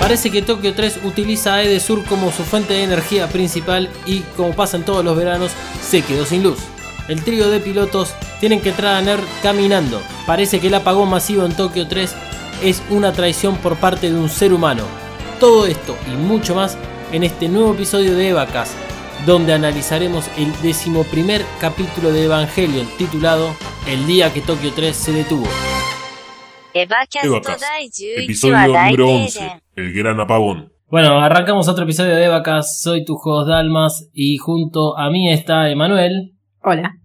Parece que Tokio 3 utiliza a Edesur como su fuente de energía principal y, como pasa en todos los veranos, se quedó sin luz. El trío de pilotos tienen que NER caminando. Parece que el apagón masivo en Tokio 3 es una traición por parte de un ser humano. Todo esto y mucho más en este nuevo episodio de Evacast, donde analizaremos el decimoprimer capítulo de Evangelion titulado El día que Tokio 3 se detuvo. Evacast, episodio número 11, El Gran Apagón. Bueno, arrancamos otro episodio de Evacast, soy tu host Dalmas y junto a mí está Emanuel. Hola.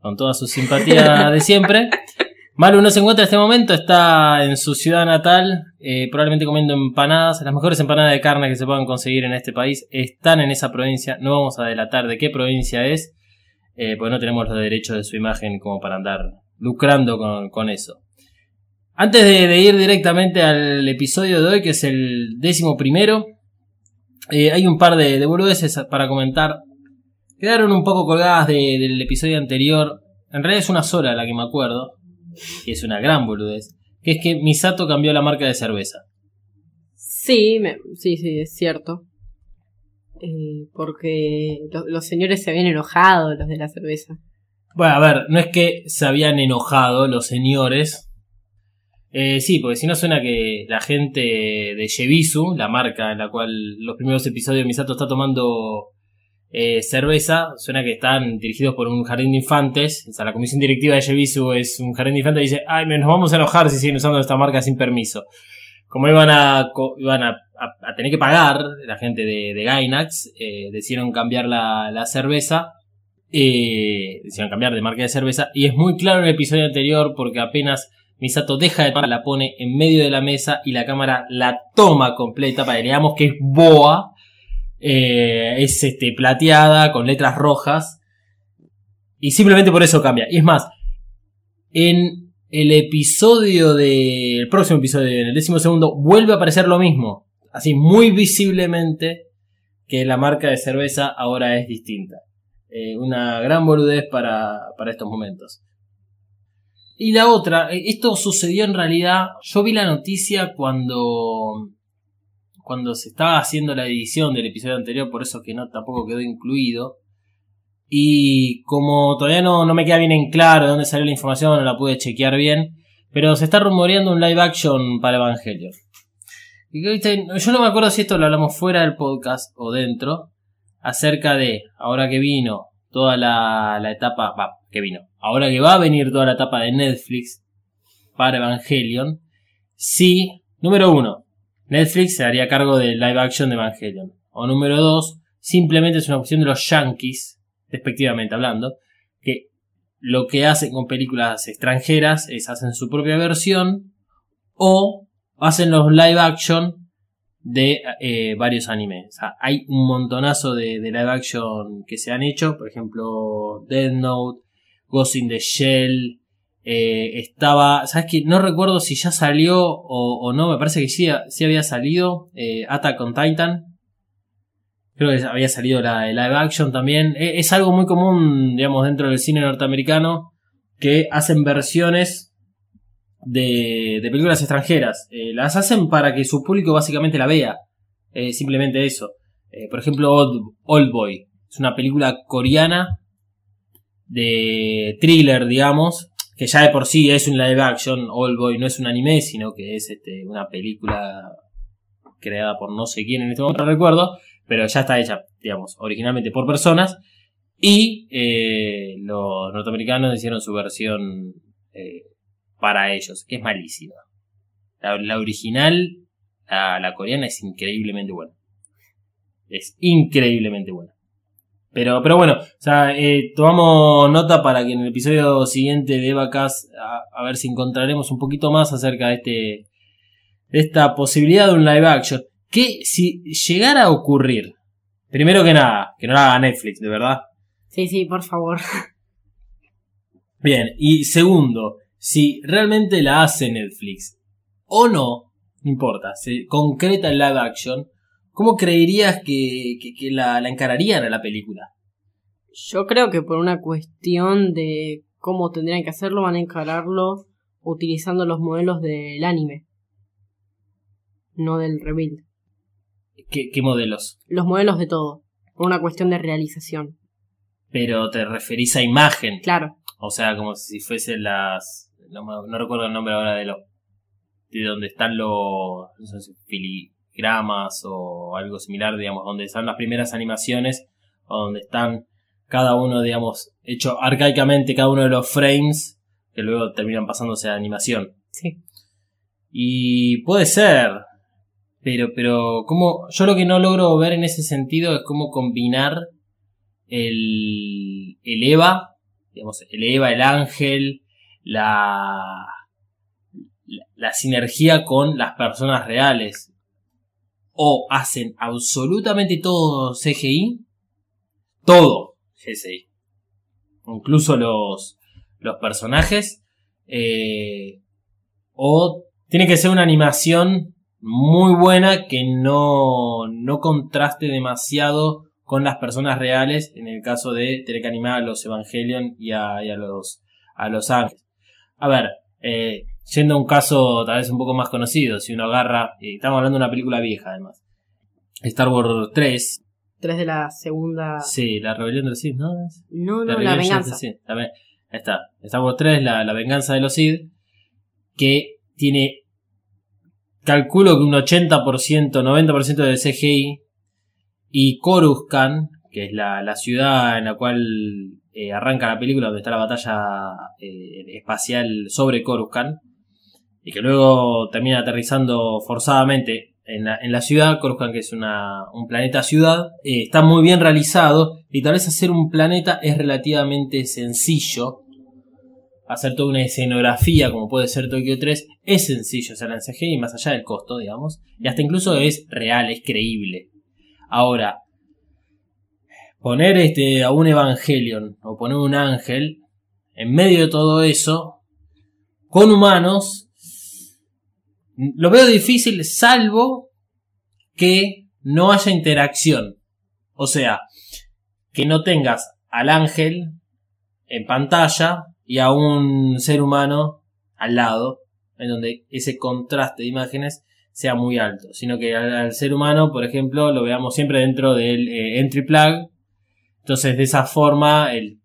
Con toda su simpatía de siempre. Malu no se encuentra en este momento, está en su ciudad natal, eh, probablemente comiendo empanadas. Las mejores empanadas de carne que se puedan conseguir en este país están en esa provincia. No vamos a delatar de qué provincia es, eh, porque no tenemos los derechos de su imagen como para andar lucrando con eso. Antes de, de ir directamente al episodio de hoy, que es el décimo primero, eh, hay un par de, de boludeces para comentar. Quedaron un poco colgadas de- del episodio anterior. En realidad es una sola la que me acuerdo. Y es una gran boludez. Que es que Misato cambió la marca de cerveza. Sí, me- sí, sí, es cierto. Eh, porque lo- los señores se habían enojado, los de la cerveza. Bueno, a ver, no es que se habían enojado los señores. Eh, sí, porque si no suena que la gente de Yebisu, la marca en la cual los primeros episodios Misato está tomando eh, cerveza, suena que están dirigidos por un jardín de infantes. O sea, la comisión directiva de Yebisu es un jardín de infantes y dice, ay, nos vamos a enojar si siguen usando esta marca sin permiso. Como iban a, iban a tener que pagar la gente de, de Gainax, eh, decidieron cambiar la, la cerveza eh, decidieron cambiar de marca de cerveza y es muy claro en el episodio anterior porque apenas Misato deja de tomar, la pone en medio de la mesa y la cámara la toma completa para que veamos que es boa, eh, es este, plateada con letras rojas y simplemente por eso cambia. Y es más, en el episodio de, el próximo episodio, en el décimo segundo, vuelve a aparecer lo mismo, así muy visiblemente que la marca de cerveza ahora es distinta. Eh, una gran boludez para, para estos momentos. Y la otra, eh, esto sucedió en realidad, yo vi la noticia cuando cuando se estaba haciendo la edición del episodio anterior, por eso que no tampoco quedó incluido. Y como todavía no, no me queda bien en claro de dónde salió la información, no la pude chequear bien, pero se está rumoreando un live action para Evangelion. Y yo no me acuerdo si esto lo hablamos fuera del podcast o dentro, acerca de, ahora que vino toda la, la etapa, va, que vino, ahora que va a venir toda la etapa de Netflix para Evangelion, si, número uno, Netflix se haría cargo del live action de Evangelion. O número dos, simplemente es una cuestión de los yankees, respectivamente hablando, que lo que hacen con películas extranjeras es hacen su propia versión o hacen los live action de eh, varios animes. O sea, hay un montonazo de, de live action que se han hecho, por ejemplo, Death Note, Ghost in the Shell, eh, estaba, ¿sabes qué? No recuerdo si ya salió o, no, me parece que sí, sí había salido eh, Attack on Titan. Creo que había salido la, el live action también. Eh, es algo muy común, digamos, dentro del cine norteamericano que hacen versiones de, de películas extranjeras. Eh, las hacen para que su público básicamente la vea. Eh, simplemente eso. Por ejemplo, Old, Old Boy. Es una película coreana de thriller, digamos, que ya de por sí es un live action. Old Boy no es un anime, sino que es este, una película creada por no sé quién en este momento, no recuerdo, pero ya está hecha, digamos, originalmente por personas. Y eh, los norteamericanos hicieron su versión eh, para ellos, que es malísima. La, original, la coreana, es increíblemente buena. Es increíblemente buena. Pero, pero bueno, o sea, eh, tomamos nota para que en el episodio siguiente de Evacast a, a ver si encontraremos un poquito más acerca de este de esta posibilidad de un live action. Que si llegara a ocurrir, primero que nada, que no la haga Netflix, de verdad. Sí, sí, por favor. Bien, y segundo, si realmente la hace Netflix o no, no importa, se concreta el live action, ¿cómo creerías que, que- que la, la encararían a la película? Yo creo que por una cuestión de cómo tendrían que hacerlo, van a encararlo utilizando los modelos del anime. no del rebuild. ¿Qué, qué modelos? Los modelos de todo, por una cuestión de realización. Pero te referís a imagen. Claro, O sea, como si fuesen las. No, recuerdo el nombre ahora de los. De donde están los. No sé si filigramas o algo similar, digamos, donde están las primeras animaciones, o donde están cada uno, digamos, hecho arcaicamente cada uno de los frames, que luego terminan pasándose a animación. sí. Y puede ser. Pero, pero, como. Yo lo que no logro ver en ese sentido es cómo combinar el, el Eva, digamos, el Eva, el ángel, la, la, la sinergia con las personas reales. O hacen absolutamente todo CGI, todo CGI. Incluso los, los personajes. eh, o tiene que ser una animación muy buena que no, no contraste demasiado con las personas reales, en el caso de tener que animar a los Evangelion y a, y a los, a los ángeles. A ver, eh, yendo a un caso tal vez un poco más conocido, si uno agarra, eh, estamos hablando de una película vieja además, Star Wars 3, Tres de la segunda. sí, la rebelión de los Sith, ¿no? No, no, la, the venganza. La ve- ahí está. Star Wars 3, la, la venganza de los Sith, que tiene, calculo que un 80%, 90% de CGI, y Coruscant, que es la, la ciudad en la cual eh, arranca la película, donde está la batalla eh, espacial sobre Coruscant, y que luego termina aterrizando forzadamente en la, en la ciudad, Coruscant que es una, un planeta ciudad, eh, está muy bien realizado y tal vez hacer un planeta es relativamente sencillo. Hacer toda una escenografía como puede ser Tokyo 3 es sencillo hacerla en CGI más allá del costo, digamos. Y hasta incluso es real, es creíble. Ahora, poner este, a un Evangelion o poner un ángel en medio de todo eso, con humanos, lo veo difícil salvo que no haya interacción. O sea, que no tengas al ángel en pantalla y a un ser humano al lado, en donde ese contraste de imágenes sea muy alto, sino que al, ser humano, por ejemplo, lo veamos siempre dentro del eh, entry plug. Entonces, de esa forma, el,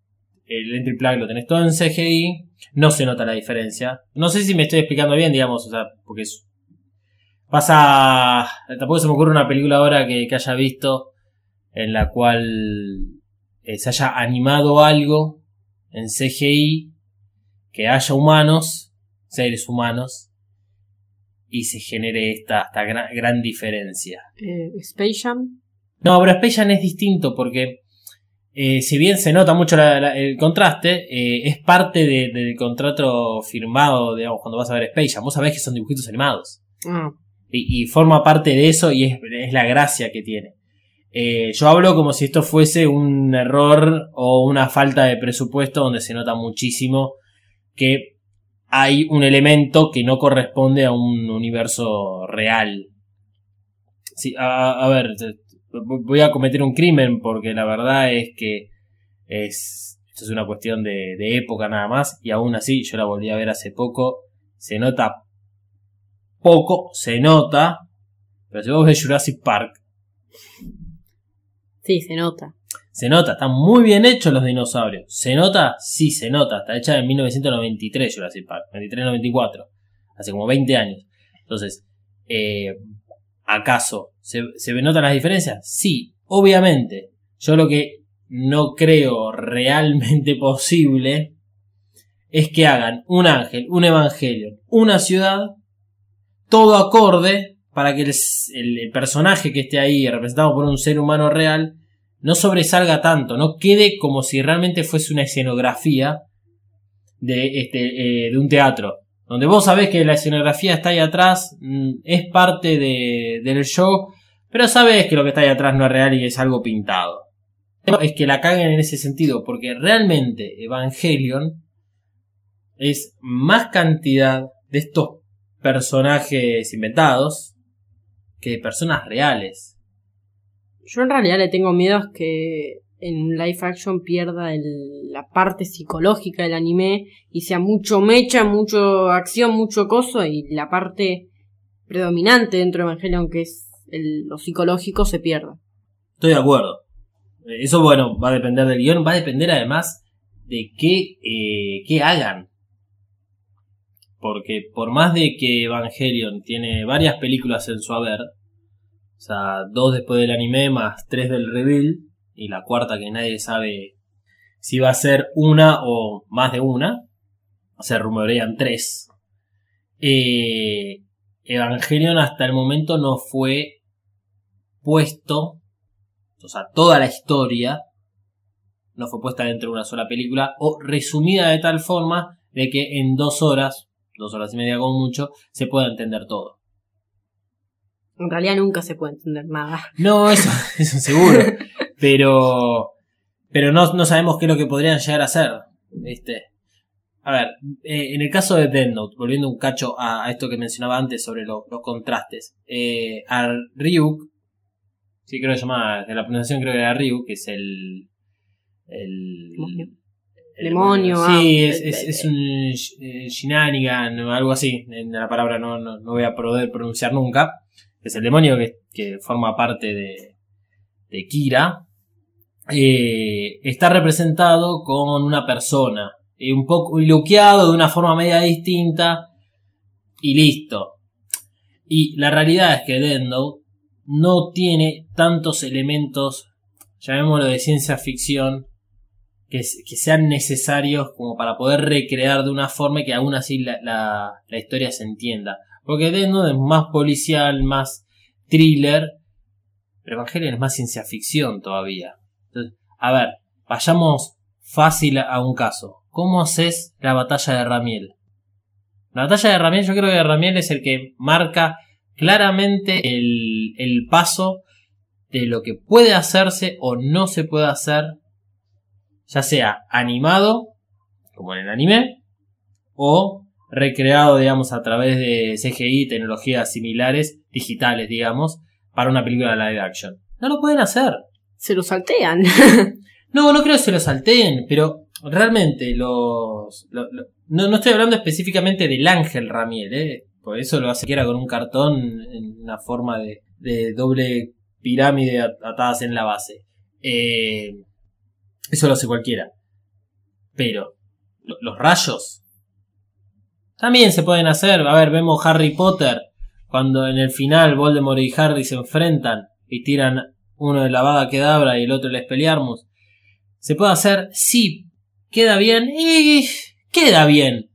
el entry plug lo tenés todo en CGI, no se nota la diferencia. No sé si me estoy explicando bien, digamos, o sea, porque es- pasa. Tampoco se me ocurre una película ahora que, que haya visto en la cual eh, se haya animado algo en CGI, que haya humanos, seres humanos, y se genere esta, esta gran, gran diferencia. Eh, Space Jam. No, pero Space Jam es distinto porque eh, si bien se nota mucho la- la- el contraste, eh, es parte de- del contrato firmado, digamos, cuando vas a ver Space Jam. Vos sabés que son dibujitos animados. Ah, Y, y forma parte de eso y es, es la gracia que tiene. Eh, yo hablo como si esto fuese un error o una falta de presupuesto donde se nota muchísimo que hay un elemento que no corresponde a un universo real. Sí, a, a ver, te- voy a cometer un crimen porque la verdad es que es, esto es una cuestión de, de época nada más y aún así yo la volví a ver hace poco. Se nota poco, se nota, pero si vos ves Jurassic Park, sí, se nota. se nota, están muy bien hechos los dinosaurios. ¿Se nota? Sí, se nota. Está hecha en 1993 Jurassic Park, 93-94, hace como 20 años. Entonces, eh, ¿acaso se, se notan las diferencias? Sí, obviamente. Yo lo que no creo realmente posible es que hagan un ángel, un evangelio, una ciudad, todo acorde para que el, personaje que esté ahí representado por un ser humano real no sobresalga tanto, no quede como si realmente fuese una escenografía de, este, eh, de un teatro. Donde vos sabés que la escenografía está ahí atrás, mm, es parte de- del show, pero sabés que lo que está ahí atrás no es real y es algo pintado. Es que la caguen en ese sentido, porque realmente Evangelion es más cantidad de estos personajes inventados que de personas reales. Yo en realidad le tengo miedo a que en live action pierda la parte psicológica del anime y sea mucho mecha, mucho acción, mucho coso y la parte predominante dentro de Evangelion, que es lo psicológico, se pierda. Estoy de acuerdo. Eso, bueno, va a depender del guion, va a depender además de qué, eh, qué hagan. Porque por más de que Evangelion tiene varias películas en su haber, o sea, dos después del anime más tres del reveal, y la cuarta que nadie sabe si va a ser una o más de una, se rumorean tres. Eh, Evangelion hasta el momento no fue puesto o sea, toda la historia no fue puesta dentro de una sola película o resumida de tal forma de que en dos horas, dos horas y media como mucho, se pueda entender todo. En realidad nunca se puede entender nada. No, eso, eso seguro. Pero, pero no, no sabemos qué es lo que podrían llegar a hacer. ¿viste? A ver, eh, en el caso de Death Note, volviendo un cacho a, a esto que mencionaba antes sobre lo- los contrastes, eh, a Ryuk, sí creo que se llama, de la pronunciación creo que era Ryuk, que es el... el Demonio. el- Demonio, Sí, ah, es, es, es un eh, Shinanigan o algo así. En la palabra no, no, no voy a poder pronunciar nunca. Es el demonio que, que forma parte de, de Kira. Eh, está representado con una persona. un poco luqueado de una forma media distinta. Y listo. Y la realidad es que Note no tiene tantos elementos, llamémoslo de ciencia ficción, que, sean necesarios como para poder recrear de una forma que aún así la, la- historia se entienda. Porque Note es más policial, más thriller, pero Evangelion es más ciencia ficción todavía. A ver, vayamos fácil a, a un caso. ¿Cómo haces la batalla de Ramiel? La batalla de Ramiel, yo creo que Ramiel es el que marca claramente el, el paso de lo que puede hacerse o no se puede hacer, ya sea animado, como en el anime, o recreado, digamos, a través de CGI, tecnologías similares, digitales, digamos, para una película de live action. No lo pueden hacer. Se lo saltean. No, no creo que se lo salteen, pero realmente los... lo- lo- no, no estoy hablando específicamente del ángel Ramiel, ¿eh? Por eso lo hace que era con un cartón en una forma de, de doble pirámide at- atadas en la base. Eh, eso lo hace cualquiera. Pero lo- los rayos también se pueden hacer. A ver, vemos Harry Potter cuando en el final Voldemort y Harry se enfrentan y tiran uno de la vaga Kedabra y el otro el Expelliarmus. ¿Se puede hacer? Sí. ¿Queda bien? Y queda bien.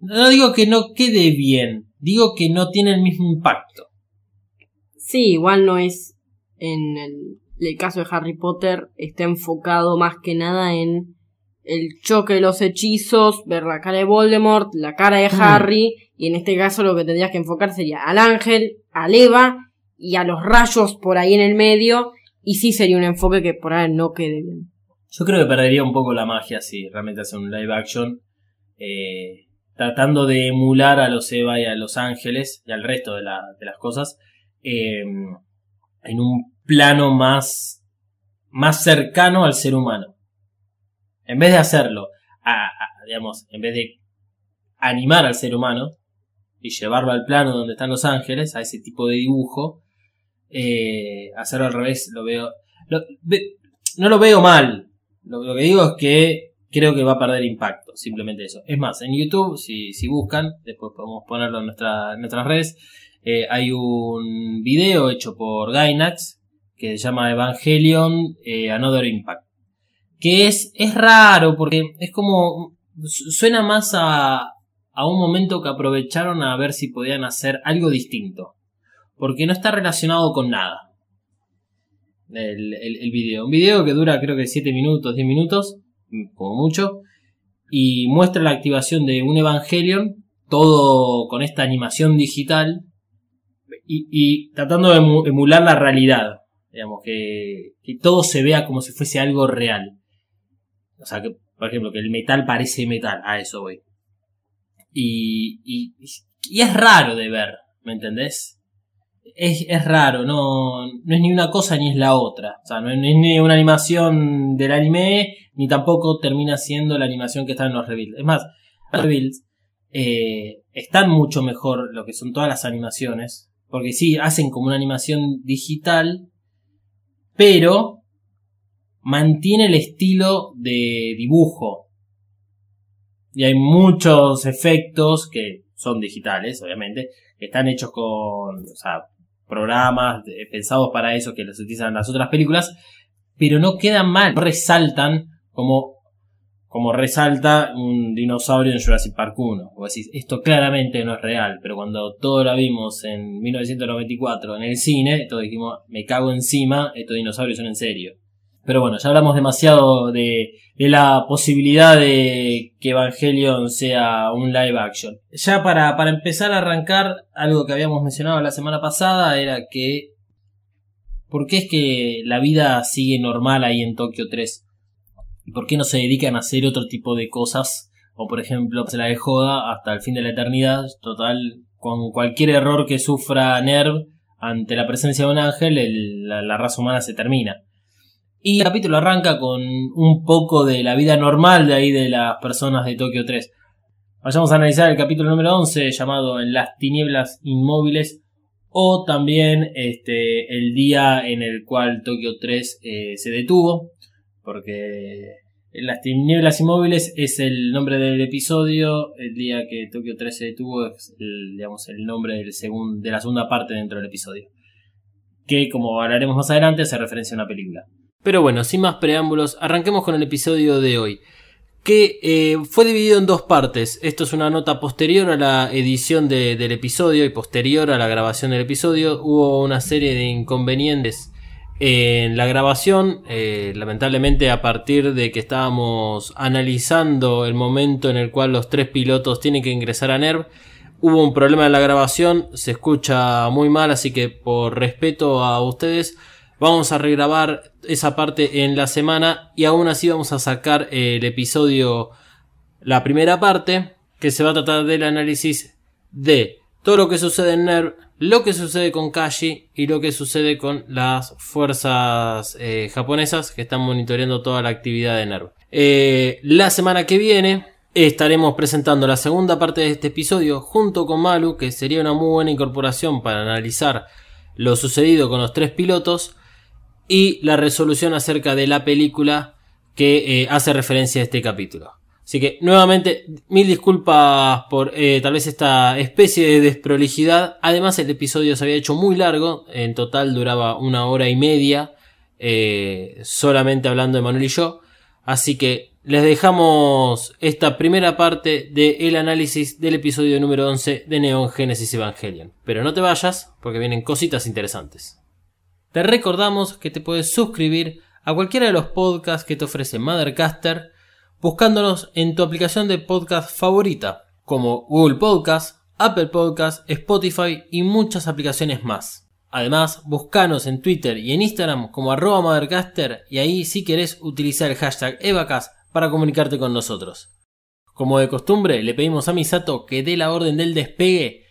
No digo que no quede bien, digo que no tiene el mismo impacto. Sí, igual no es en el, el caso de Harry Potter, está enfocado más que nada en el choque de los hechizos, ver la cara de Voldemort, la cara de Mm. Harry, y en este caso lo que tendrías que enfocar sería al ángel, al Eva y a los rayos por ahí en el medio, y sí sería un enfoque que por ahí no quede bien. Yo creo que perdería un poco la magia si realmente hace un live action. eh, tratando de emular a los Eva y a los Ángeles y al resto de, de las cosas. eh, en un plano más, más cercano al ser humano. En vez de hacerlo, a- digamos, en vez de animar al ser humano y llevarlo al plano donde están los ángeles, a ese tipo de dibujo, eh, hacerlo al revés, lo veo. lo- ve- no lo veo mal. Lo, que digo es que creo que va a perder impacto, simplemente eso. Es más, en YouTube, si, si buscan, después podemos ponerlo en, nuestra, en nuestras redes, eh, hay un video hecho por Gainax que se llama Evangelion eh, Another Impact. Que es, es raro porque es como. su- suena más a, a un momento que aprovecharon a ver si podían hacer algo distinto. Porque no está relacionado con nada. El, el, video. Un video que dura creo que 7 minutos, 10 minutos, mm, como mucho. Y muestra la activación de un Evangelion. Todo con esta animación digital. Y, tratando de emu- emular la realidad. Digamos, que, que todo se vea como si fuese algo real. O sea, que, por ejemplo, que el metal parece metal. A eso voy. Y, y, y es raro de ver, ¿me entendés? Es, es raro, no, no es ni una cosa ni es la otra. O sea, no es, no es ni una animación del anime, ni tampoco termina siendo la animación que está en los reveals. Es más, los reveals, eh, están mucho mejor lo que son todas las animaciones. Porque sí, hacen como una animación digital, pero mantiene el estilo de dibujo. Y hay muchos efectos que son digitales, obviamente, que están hechos con o sea, programas pensados para eso que los utilizan las otras películas, pero no quedan mal, resaltan como, como resalta un dinosaurio en Jurassic Park 1. O decís, esto claramente no es real, pero cuando todo lo vimos en 1994 en el cine, todos dijimos, me cago encima, estos dinosaurios son en serio. Pero bueno, ya hablamos demasiado de, de la posibilidad de que Evangelion sea un live action. Ya para, para empezar a arrancar, algo que habíamos mencionado la semana pasada era que ¿Por qué es que la vida sigue normal ahí en Tokio 3? ¿Y por qué no se dedican a hacer otro tipo de cosas? O por ejemplo, se la de joda hasta el fin de la eternidad. Total, con cualquier error que sufra Nerv ante la presencia de un ángel, la, raza humana se termina. Y el capítulo arranca con un poco de la vida normal de ahí de las personas de Tokio 3. Vayamos a analizar el capítulo número 11 llamado En las tinieblas inmóviles o también este, el día en el cual Tokio 3 eh, se detuvo, porque las tinieblas inmóviles es el nombre del episodio, el día que Tokio 3 se detuvo es el, digamos, el nombre del de la segunda parte dentro del episodio, que como hablaremos más adelante hace referencia a una película. Pero bueno, sin más preámbulos, arranquemos con el episodio de hoy que eh, fue dividido en dos partes. Esto es una nota posterior a la edición del episodio y posterior a la grabación del episodio. Hubo una serie de inconvenientes en la grabación. Eh, lamentablemente a partir de que estábamos analizando el momento en el cual los tres pilotos tienen que ingresar a NERV. Hubo un problema en la grabación, se escucha muy mal, así que por respeto a ustedes Vamos a regrabar esa parte en la semana y aún así vamos a sacar el episodio, la primera parte, que se va a tratar del análisis de todo lo que sucede en NERV, lo que sucede con Kashi y lo que sucede con las fuerzas eh, japonesas que están monitoreando toda la actividad de NERV. Eh, la semana que viene estaremos presentando la segunda parte de este episodio junto con Malu, que sería una muy buena incorporación para analizar lo sucedido con los tres pilotos y la resolución acerca de la película que eh, hace referencia a este capítulo. Así que nuevamente mil disculpas por eh, tal vez esta especie de desprolijidad. Además el episodio se había hecho muy largo, en total duraba una hora y media, eh, solamente hablando de Manuel y yo. Así que les dejamos esta primera parte del análisis del episodio número 11 de Neon Genesis Evangelion. Pero no te vayas porque vienen cositas interesantes. Te recordamos que te puedes suscribir a cualquiera de los podcasts que te ofrece Mothercaster buscándonos en tu aplicación de podcast favorita, como Google Podcast, Apple Podcast, Spotify y muchas aplicaciones más. Además, buscanos en Twitter y en Instagram como arroba Mothercaster y ahí si querés utilizar el hashtag Evacas para comunicarte con nosotros. Como de costumbre, le pedimos a Misato que dé la orden del despegue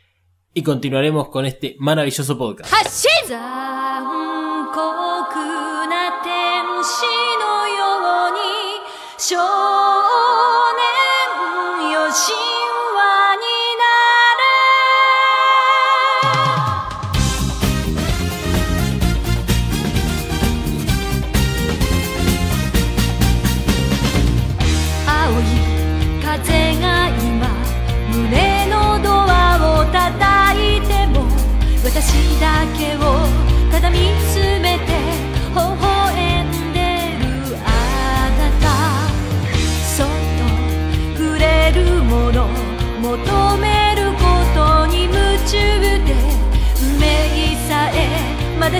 y continuaremos con este maravilloso podcast. 使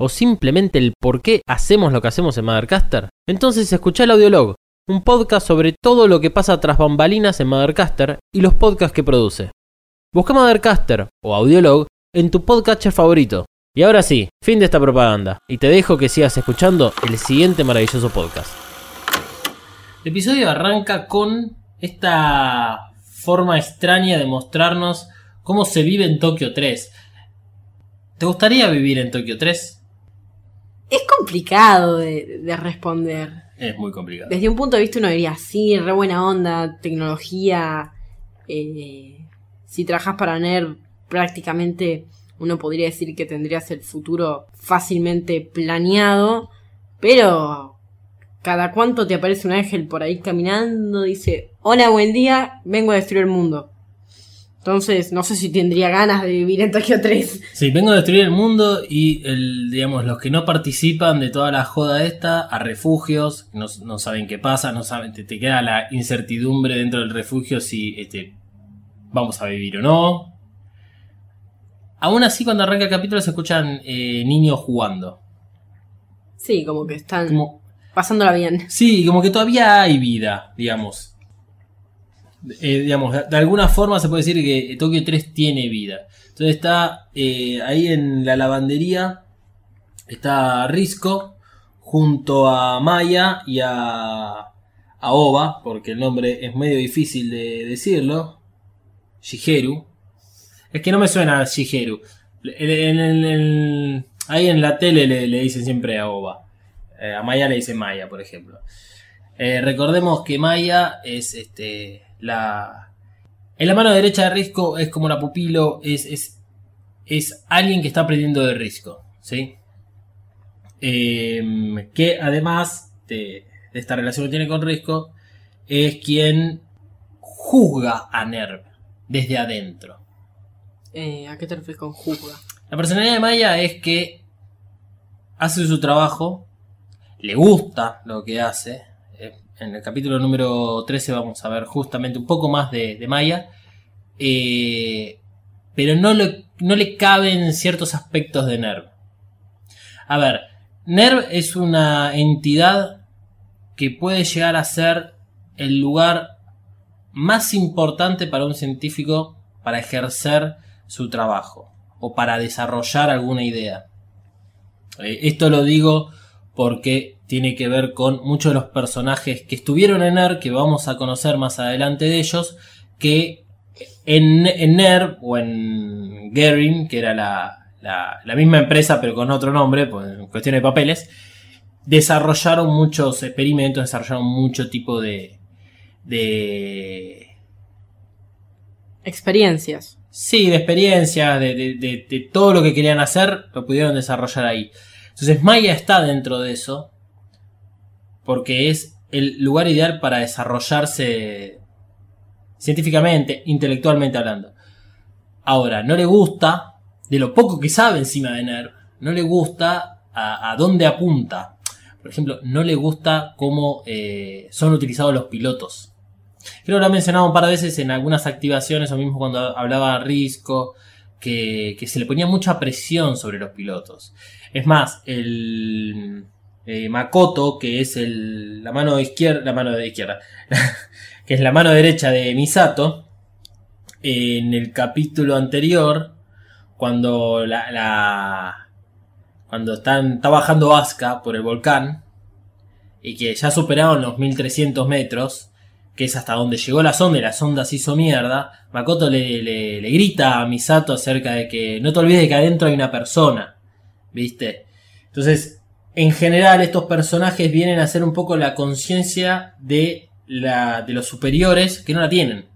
O simplemente el por qué hacemos lo que hacemos en Mothercaster? Entonces escucha el Audiolog, un podcast sobre todo lo que pasa tras bambalinas en Mothercaster y los podcasts que produce. Busca Mothercaster o Audiolog en tu podcatcher favorito. Y ahora sí, fin de esta propaganda, y te dejo que sigas escuchando el siguiente maravilloso podcast. El episodio arranca con esta forma extraña de mostrarnos cómo se vive en Tokio 3. ¿Te gustaría vivir en Tokio 3? Es complicado de, de responder. Es muy complicado. Desde un punto de vista uno diría, sí, re buena onda, tecnología. eh, si trabajas para NER, prácticamente uno podría decir que tendrías el futuro fácilmente planeado. Pero cada cuánto te aparece un ángel por ahí caminando, dice, hola, buen día, vengo a destruir el mundo. Entonces, no sé si tendría ganas de vivir en Tokio 3. Sí, vengo a destruir el mundo y el, digamos, los que no participan de toda la joda esta, a refugios, no, no saben qué pasa, no saben, te, te queda la incertidumbre dentro del refugio si este, vamos a vivir o no. Aún así, cuando arranca el capítulo se escuchan eh, niños jugando. Sí, como que están Como, pasándola bien. sí, como que todavía hay vida, digamos. Eh, digamos, de, alguna forma se puede decir que Tokio 3 tiene vida. Entonces está eh, ahí en la lavandería, está Risco junto a Maya y a, a Oba, porque el nombre es medio difícil de decirlo. Shigeru. Es que no me suena Shigeru. En- ahí en la tele le, le dicen siempre a Oba. Eh, a Maya le dicen Maya, por ejemplo. Recordemos que Maya es este la. En la mano derecha de Risco es como la pupilo, es, es, es alguien que está aprendiendo de Risco, ¿sí? Eh, que además de, de esta relación que tiene con Risco, es quien juzga a Nerv desde adentro. Eh, ¿A qué te refieres con juzga? La personalidad de Maya es que hace su trabajo, le gusta lo que hace. En el capítulo número 13 vamos a ver justamente un poco más de, Maya. eh, pero no le, no le caben ciertos aspectos de Nerv. A ver, Nerv es una entidad que puede llegar a ser el lugar más importante para un científico para ejercer su trabajo o para desarrollar alguna idea. Eh, esto lo digo porque tiene que ver con muchos de los personajes que estuvieron en NER, que vamos a conocer más adelante de ellos, que en, en NER o en Gerin, que era la, la- la misma empresa pero con otro nombre, pues, en cuestión de papeles, desarrollaron muchos experimentos, desarrollaron mucho tipo de... de Experiencias. Sí, de experiencia, de, de- de- de todo lo que querían hacer, lo pudieron desarrollar ahí. Entonces Maya está dentro de eso, porque es el lugar ideal para desarrollarse científicamente, intelectualmente hablando. Ahora, no le gusta, de lo poco que sabe encima de NERV, no le gusta a, dónde apunta. Por ejemplo, no le gusta cómo eh, son utilizados los pilotos. Creo que lo ha mencionado un par de veces en algunas activaciones, o mismo cuando hablaba Risco, que se le ponía mucha presión sobre los pilotos. Es más, el eh, Makoto, que es el, la mano izquierda, la mano de izquierda, que es la mano derecha de Misato, en el capítulo anterior, cuando están, está bajando Asuka por el volcán, y que ya superaron los 1300 metros, que es hasta donde llegó la sonda y la sonda se hizo mierda, Makoto le grita a Misato acerca de que no te olvides de que adentro hay una persona, ¿viste? Entonces, en general estos personajes vienen a ser un poco la conciencia de, la, de los superiores que no la tienen.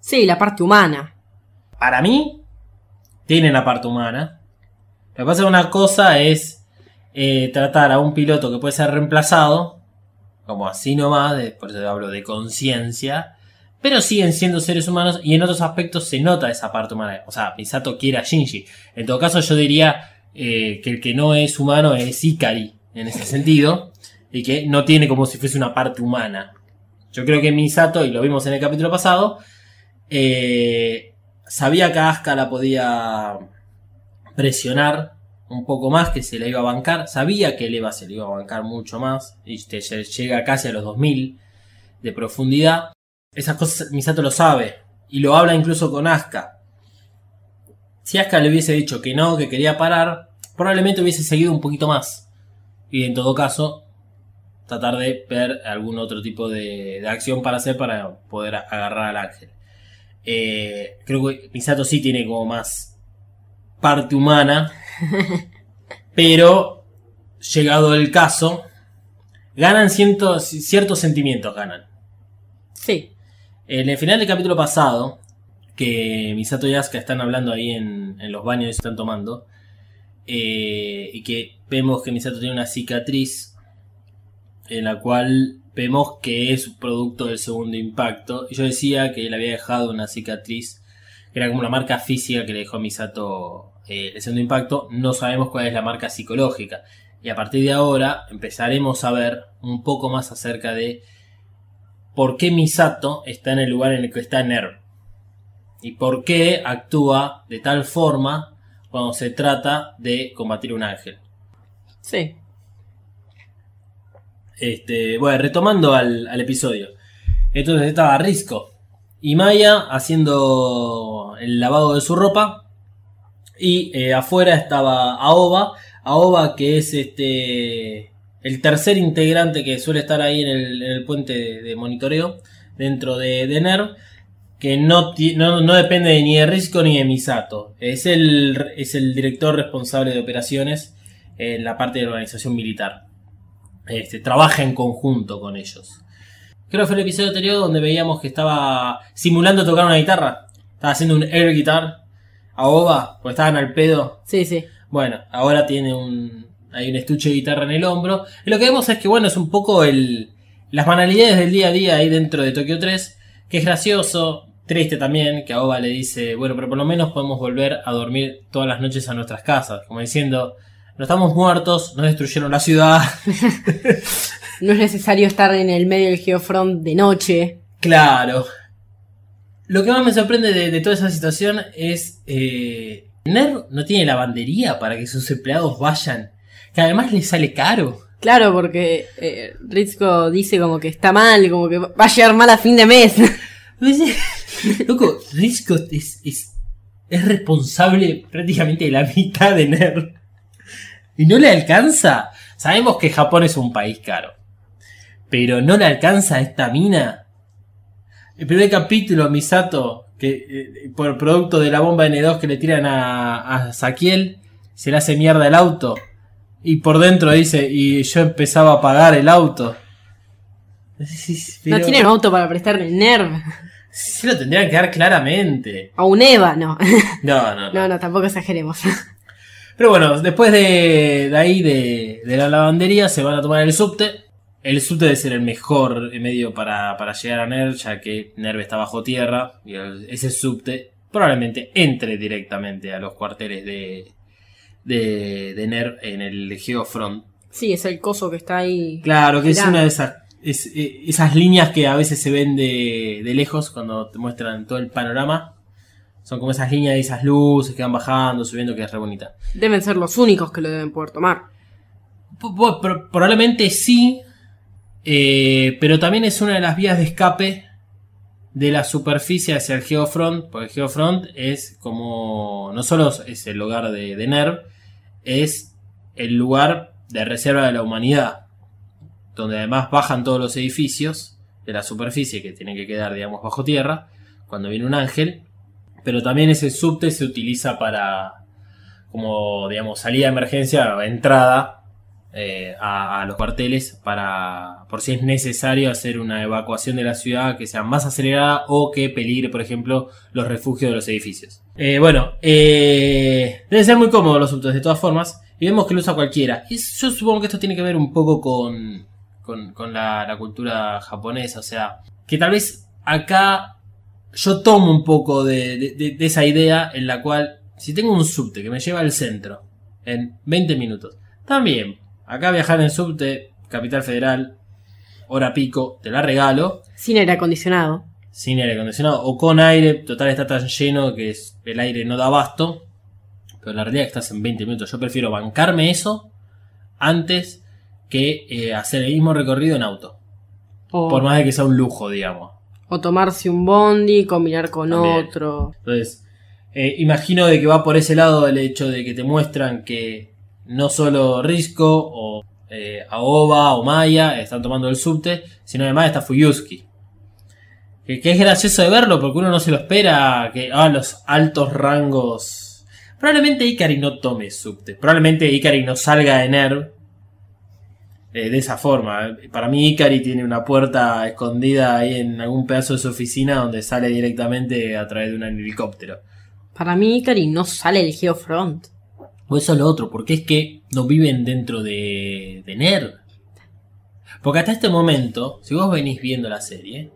Sí, la parte humana. Para mí, tienen la parte humana. Lo que pasa es que una cosa es eh, tratar a un piloto que puede ser reemplazado, como así nomás, de- por eso hablo de conciencia, pero siguen siendo seres humanos y en otros aspectos se nota esa parte humana. O sea, Misato quiere a Shinji. En todo caso, yo diría eh, que el que no es humano es Ikari, en ese sentido, y que no tiene como si fuese una parte humana. Yo creo que Misato, y lo vimos en el capítulo pasado, Eh, sabía que Asuka la podía presionar un poco más, que se la iba a bancar. Sabía que el Eva se le iba a bancar mucho más. Y te- lle- llega casi a los 2000 de profundidad. Esas cosas Misato lo sabe. Y lo habla incluso con Asuka. Si Asuka le hubiese dicho que no, que quería parar, probablemente hubiese seguido un poquito más. Y en todo caso, tratar de ver algún otro tipo de, de acción para hacer para poder agarrar al ángel. Eh, creo que Misato sí tiene como más parte humana, pero llegado el caso, ganan cientos, ciertos sentimientos, ganan. Sí. En el final del capítulo pasado, que Misato y Asuka están hablando ahí en, los baños y están tomando, eh, y que vemos que Misato tiene una cicatriz en la cual vemos que es producto del segundo impacto. Y yo decía que él había dejado una cicatriz, que era como la marca física que le dejó a Misato eh, el segundo impacto. No sabemos cuál es la marca psicológica. Y a partir de ahora empezaremos a ver un poco más acerca de por qué Misato está en el lugar en el que está Nerv. Y por qué actúa de tal forma cuando se trata de combatir un ángel. Sí. Este, bueno, retomando al, al episodio. Entonces estaba Risco y Maya haciendo el lavado de su ropa. Y eh, afuera estaba Aoba. Aoba que es este el tercer integrante que suele estar ahí en el, en el puente de, de monitoreo dentro de, de NERV. Que no, no, no depende ni de Risco ni de Misato. Es el, es el director responsable de operaciones en la parte de organización militar este, trabaja en conjunto con ellos. Creo que fue el episodio anterior donde veíamos que estaba simulando tocar una guitarra. Estaba haciendo un air guitar a Oba, pues estaban al pedo. Sí, sí. Bueno, ahora tiene un. Hay un estuche de guitarra en el hombro. Y lo que vemos es que, bueno, es un poco el. Las banalidades del día a día ahí dentro de Tokio 3. Que es gracioso, triste también, que Aoba le dice, bueno, pero por lo menos podemos volver a dormir todas las noches a nuestras casas. Como diciendo, no estamos muertos, no destruyeron la ciudad. No es necesario estar en el medio del Geofront de noche. Claro. Lo que más me sorprende de, de toda esa situación es. Eh, NERV no tiene lavandería para que sus empleados vayan. Que además les sale caro. Claro, porque eh, Ritzko dice como que está mal, como que va a llegar mal a fin de mes. Loco, Risco es, es, es responsable prácticamente de la mitad de NERV. Y no le alcanza. Sabemos que Japón es un país caro. Pero no le alcanza esta mina. El primer capítulo, Misato, que eh, por producto de la bomba N2 que le tiran a, a Saquiel, se le hace mierda el auto. Y por dentro dice, y yo empezaba a pagar el auto. No Pero- tienen auto para prestarle Nerv. Sí lo tendrían que dar claramente. A un Eva, no. No, no, no. No, no, tampoco exageremos. Pero bueno, después de, de ahí, de, de la lavandería, se van a tomar el subte. El subte debe ser el mejor medio para, para llegar a NERV, ya que NERV está bajo tierra. Y el- ese subte probablemente entre directamente a los cuarteles de, de, de NERV en el Geofront. Sí, es el coso que está ahí. Claro, que es una de esas, es- eh, esas líneas que a veces se ven de, de lejos cuando te muestran todo el panorama. Son como esas líneas de esas luces que van bajando, subiendo, que es re bonita. Deben ser los únicos que lo deben poder tomar. P- Probablemente sí, eh, pero también es una de las vías de escape de la superficie hacia el Geofront, porque el Geofront es como, no solo es el hogar de, de NERV, es el lugar de reserva de la humanidad, donde además bajan todos los edificios de la superficie que tienen que quedar, digamos, bajo tierra, cuando viene un ángel, pero también ese subte se utiliza para, como, digamos, salida de emergencia, entrada eh, a, a los cuarteles para, por si es necesario hacer una evacuación de la ciudad que sea más acelerada o que peligre, por ejemplo, los refugios de los edificios. Eh, bueno, eh, debe ser muy cómodo los subtes de todas formas y vemos que lo usa cualquiera. Y yo supongo que esto tiene que ver un poco con, con, con la, la cultura japonesa, o sea, que tal vez acá yo tomo un poco de, de- de- esa idea en la cual si tengo un subte que me lleva al centro en 20 minutos, también acá viajar en subte, Capital Federal, hora pico, te la regalo. Sin aire acondicionado. sin aire acondicionado o con aire. Total está tan lleno que es- el aire no da abasto. Pero la realidad es que estás en 20 minutos. Yo prefiero bancarme eso antes que eh, hacer el mismo recorrido en auto. O, Por más de que sea un lujo, digamos. o tomarse un bondi, combinar con También. otro. Entonces, eh, imagino de que va por ese lado el hecho de que te muestran que no solo Risco o eh, Aoba o Maya están tomando el subte, sino además está Fuyuski. Que, que es gracioso de verlo porque uno no se lo espera que ah, los altos rangos. Probablemente Ikari no tome subte. Probablemente Ikari no salga de NERV eh, de esa forma. Para mí Ikari tiene una puerta escondida ahí en algún pedazo de su oficina donde sale directamente a través de un helicóptero. Para mí, Ikari no sale del Geofront. O eso es lo otro, porque es que no viven dentro de, de NERV. Porque hasta este momento, si vos venís viendo la serie,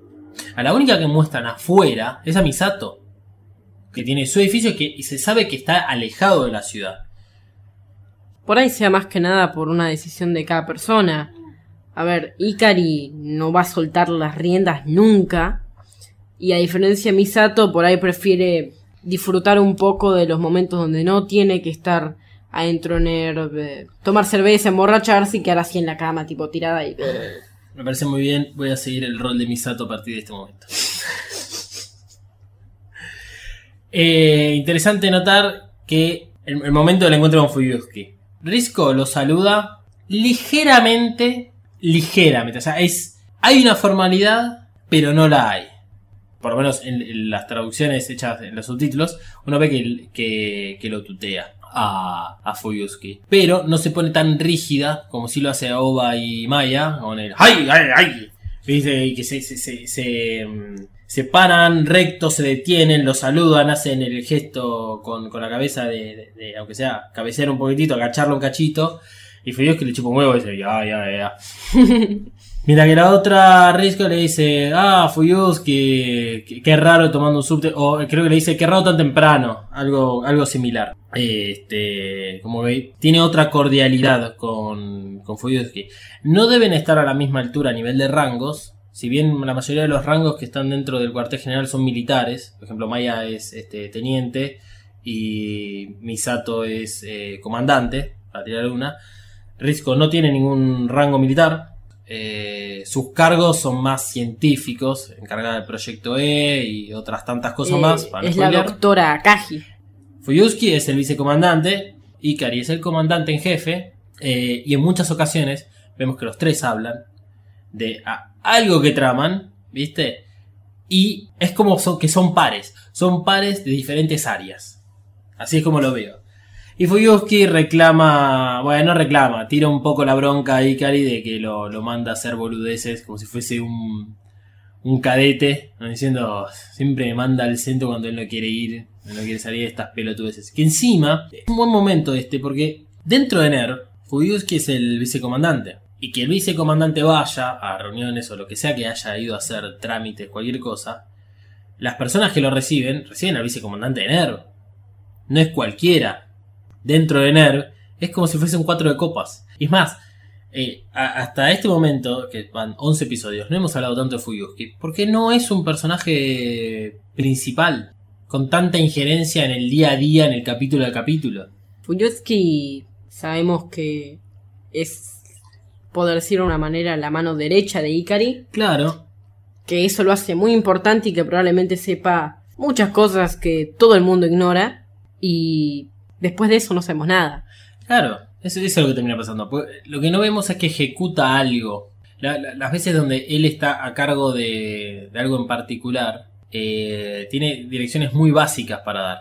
a la única que muestran afuera es a Misato. Que tiene su edificio y se sabe que está alejado de la ciudad. Por ahí sea más que nada por una decisión de cada persona. A ver, Ikari no va a soltar las riendas nunca. Y a diferencia de Misato, por ahí prefiere disfrutar un poco de los momentos donde no tiene que estar adentro en eh, tomar cerveza, emborracharse y quedar así en la cama, tipo tirada y... Me parece muy bien, voy a seguir el rol de Misato a partir de este momento. Eh, interesante notar que el, el momento del encuentro con Fuyuski. Risco lo saluda ligeramente, ligeramente. O sea, es, hay una formalidad, pero no la hay. Por lo menos en, las traducciones hechas en los subtítulos, uno ve que, que, lo tutea a, a Fuyuski. Pero no se pone tan rígida como si lo hace Oba y Maya con el ¡Ay, ay, ay! Y que se, se, se, se, mm, se paran rectos, se detienen, lo saludan, hacen el gesto con, con la cabeza de, aunque sea, cabecear un poquitito, agacharlo un cachito. Y Fuyuski le chupa un huevo y dice, ya, ya, ya. Mira que la otra Risco le dice, ah, Fuyuski, qué, qué raro tomando un subte, o creo que le dice, qué raro tan temprano, algo, algo similar. Este, como que tiene otra cordialidad con, con Fuyuski. No deben estar a la misma altura a nivel de rangos, si bien la mayoría de los rangos que están dentro del cuartel general son militares, por ejemplo Maya es este, teniente y Misato es eh, comandante, para tirar una. Risco no tiene ningún rango militar, eh, sus cargos son más científicos, encargada del proyecto E y otras tantas cosas Eh, más. para es la doctora Akaji. Fuyuski es el vicecomandante, Ikari es el comandante en jefe, eh, y en muchas ocasiones vemos que los tres hablan de a- algo que traman, ¿viste? Y es como son, que son pares, son pares de diferentes áreas. Así es como lo veo. Y Fuyuski reclama, bueno, no reclama, tira un poco la bronca a Ikari de que lo, lo manda a hacer boludeces como si fuese un, un cadete, diciendo, siempre me manda al centro cuando él no quiere ir, no quiere salir de estas pelotudeces. Que encima, es un buen momento este, porque dentro de NER, Fuyuski es el vicecomandante. Y que el vicecomandante vaya a reuniones o lo que sea que haya ido a hacer trámites, cualquier cosa, las personas que lo reciben, reciben al vicecomandante de NER. No es cualquiera. Dentro de NER es como si fuese un cuatro de copas. Y es más, eh, hasta este momento, que van 11 episodios, no hemos hablado tanto de Fuyuski, porque no es un personaje principal, con tanta injerencia en el día a día, en el capítulo a capítulo. Fuyuski sabemos que es, por decirlo de una manera, la mano derecha de Ikari, Claro, que eso lo hace muy importante y que probablemente sepa muchas cosas que todo el mundo ignora y después de eso no sabemos nada. claro, eso, eso es lo que termina pasando. Porque Lo que no vemos es que ejecuta algo. La- la- las veces donde él está a cargo de, de algo en particular, eh, tiene direcciones muy básicas para dar.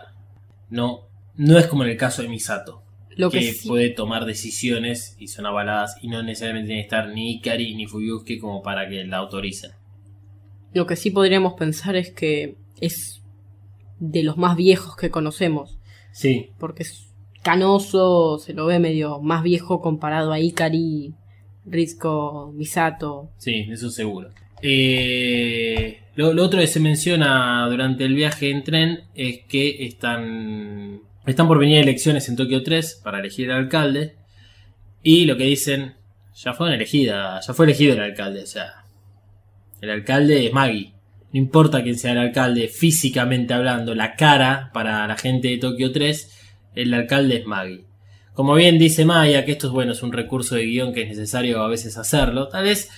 No, no es como en el caso de Misato. Lo que, que sí- puede tomar decisiones y son avaladas y no necesariamente tiene que estar ni Ikari ni Fuyuski como para que la autoricen. lo que sí podríamos pensar es que es de los más viejos que conocemos, Sí, porque es canoso, se lo ve medio más viejo comparado a Ikari, Rizko, Misato. sí, eso seguro. Eh, lo, lo otro que se menciona durante el viaje en tren es que están, están por venir elecciones en Tokio 3 para elegir al alcalde y lo que dicen, ya fue elegida, ya fue elegido el alcalde, o sea, el alcalde es Maggie. No importa quién sea el alcalde físicamente hablando, la cara para la gente de Tokio 3, el alcalde es Maggie. Como bien dice Maya, que esto es bueno, es un recurso de guion que es necesario a veces hacerlo, tal vez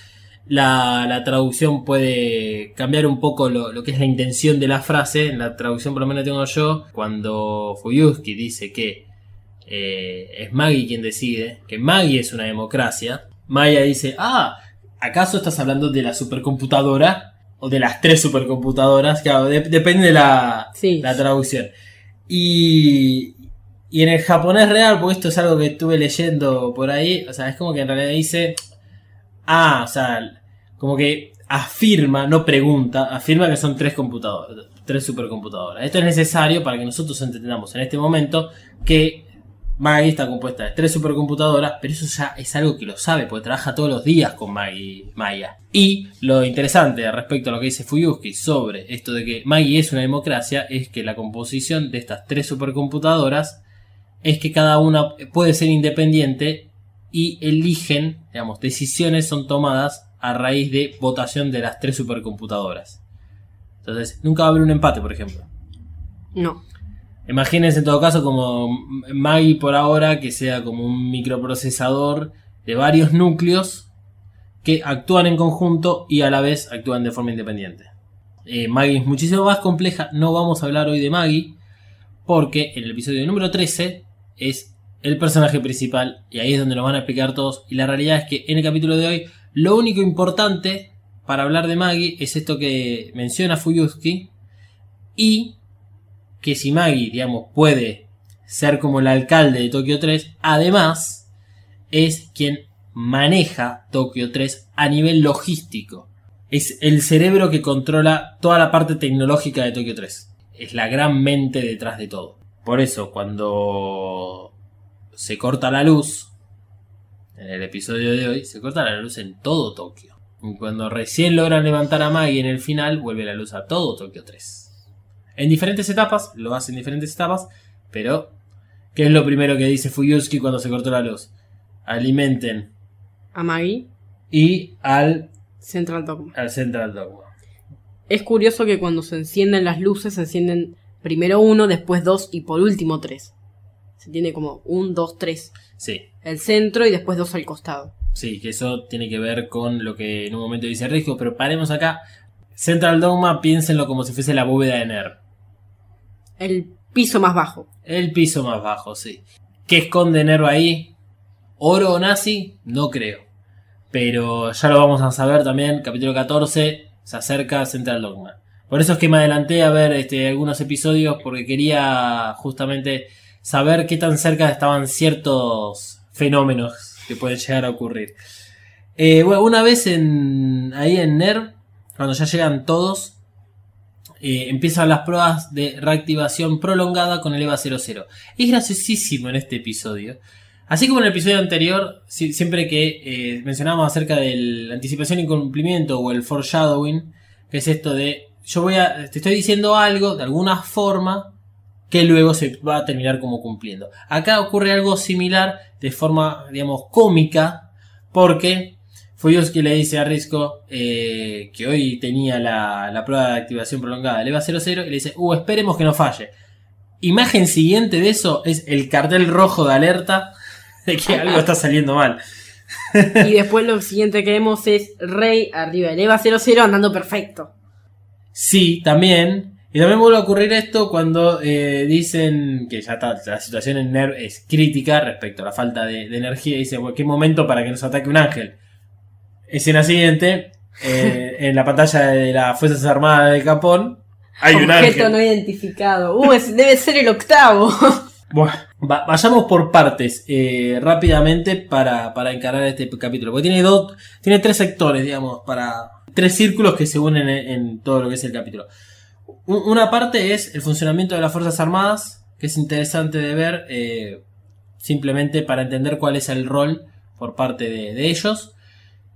la, traducción puede cambiar un poco lo, lo que es la intención de la frase, en la traducción por lo menos tengo yo, cuando Fuyuski dice que eh, es Maggie quien decide, que Maggie es una democracia, Maya dice, ah, ¿acaso estás hablando de la supercomputadora? O de las tres supercomputadoras, claro, de- depende de la, Sí. la traducción. Y, y en el japonés real, porque esto es algo que estuve leyendo por ahí, o sea, es como que en realidad dice, ah, o sea, como que afirma, no pregunta, afirma que son tres computadoras, tres supercomputadoras. Esto es necesario para que nosotros entendamos en este momento que Maggie está compuesta de tres supercomputadoras, pero eso ya es algo que lo sabe, porque trabaja todos los días con Maggie Maya. Y lo interesante respecto a lo que dice Fuyuski sobre esto de que Maggie es una democracia es que la composición de estas tres supercomputadoras es que cada una puede ser independiente y eligen, digamos, decisiones son tomadas a raíz de votación de las tres supercomputadoras. Entonces, nunca va a haber un empate, por ejemplo. No. Imagínense en todo caso como Maggie por ahora que sea como un microprocesador de varios núcleos que actúan en conjunto y a la vez actúan de forma independiente. Eh, Maggie es muchísimo más compleja, no vamos a hablar hoy de Maggie porque en el episodio número 13 es el personaje principal y ahí es donde nos van a explicar todos y la realidad es que en el capítulo de hoy lo único importante para hablar de Maggie es esto que menciona Fuyuski y que si Maggie, digamos, puede ser como el alcalde de Tokio 3, además es quien maneja Tokio 3 a nivel logístico. Es el cerebro que controla toda la parte tecnológica de Tokio 3. Es la gran mente detrás de todo. Por eso, cuando se corta la luz, en el episodio de hoy, se corta la luz en todo Tokio. Y cuando recién logran levantar a Maggie en el final, vuelve la luz a todo Tokio 3 en diferentes etapas, lo hace en diferentes etapas, pero ¿qué es lo primero que dice Fuyuski cuando se cortó la luz? Alimenten A Maggie, y al, Central Dogma. al Central Dogma. Es curioso que cuando se encienden las luces, se encienden primero uno, después dos y por último tres. Se tiene como un, dos, tres. Sí, El centro y después dos al costado. sí, que eso tiene que ver con lo que en un momento dice Rico, pero paremos acá. Central Dogma, piénsenlo como si fuese la bóveda de Ner. El piso más bajo. El piso más bajo, sí. ¿Qué esconde Nerva ahí? ¿Oro o nazi? No creo. Pero ya lo vamos a saber también. Capítulo 14 se acerca Central Dogma. Por eso es que me adelanté a ver este, algunos episodios porque quería justamente saber qué tan cerca estaban ciertos fenómenos que pueden llegar a ocurrir. Eh, bueno, una vez en, ahí en NER, cuando ya llegan todos, eh, empiezan las pruebas de reactivación prolongada con el EVA 00. Es graciosísimo en este episodio. Así como en el episodio anterior, si- siempre que eh, mencionábamos acerca de la anticipación y cumplimiento o el foreshadowing, que es esto de yo voy a, te estoy diciendo algo de alguna forma que luego se va a terminar como cumpliendo. Acá ocurre algo similar de forma, digamos, cómica, porque Fuyuski le dice a Risco eh, que hoy tenía la, la prueba de activación prolongada del EVA 00 y le dice, uh, esperemos que no falle. Imagen siguiente de eso es el cartel rojo de alerta de que algo está saliendo mal. Y después lo siguiente que vemos es Rey arriba del EVA 00 andando perfecto. Sí, también. Y también vuelve a ocurrir esto cuando eh, dicen que ya está, la situación en NERV es crítica respecto a la falta de, de energía. Y dice, bueno, ¿qué momento para que nos ataque un ángel? Escena siguiente, eh, en la pantalla de las Fuerzas Armadas de Japón, hay un Objeto ángel. no identificado. Uh, es- debe ser el octavo. Bueno, va- vayamos por partes eh, rápidamente para, para encarar este capítulo. Porque tiene dos, tiene tres sectores, digamos, para tres círculos que se unen en, en todo lo que es el capítulo. U- Una parte es el funcionamiento de las Fuerzas Armadas, que es interesante de ver eh, simplemente para entender cuál es el rol por parte de, de ellos.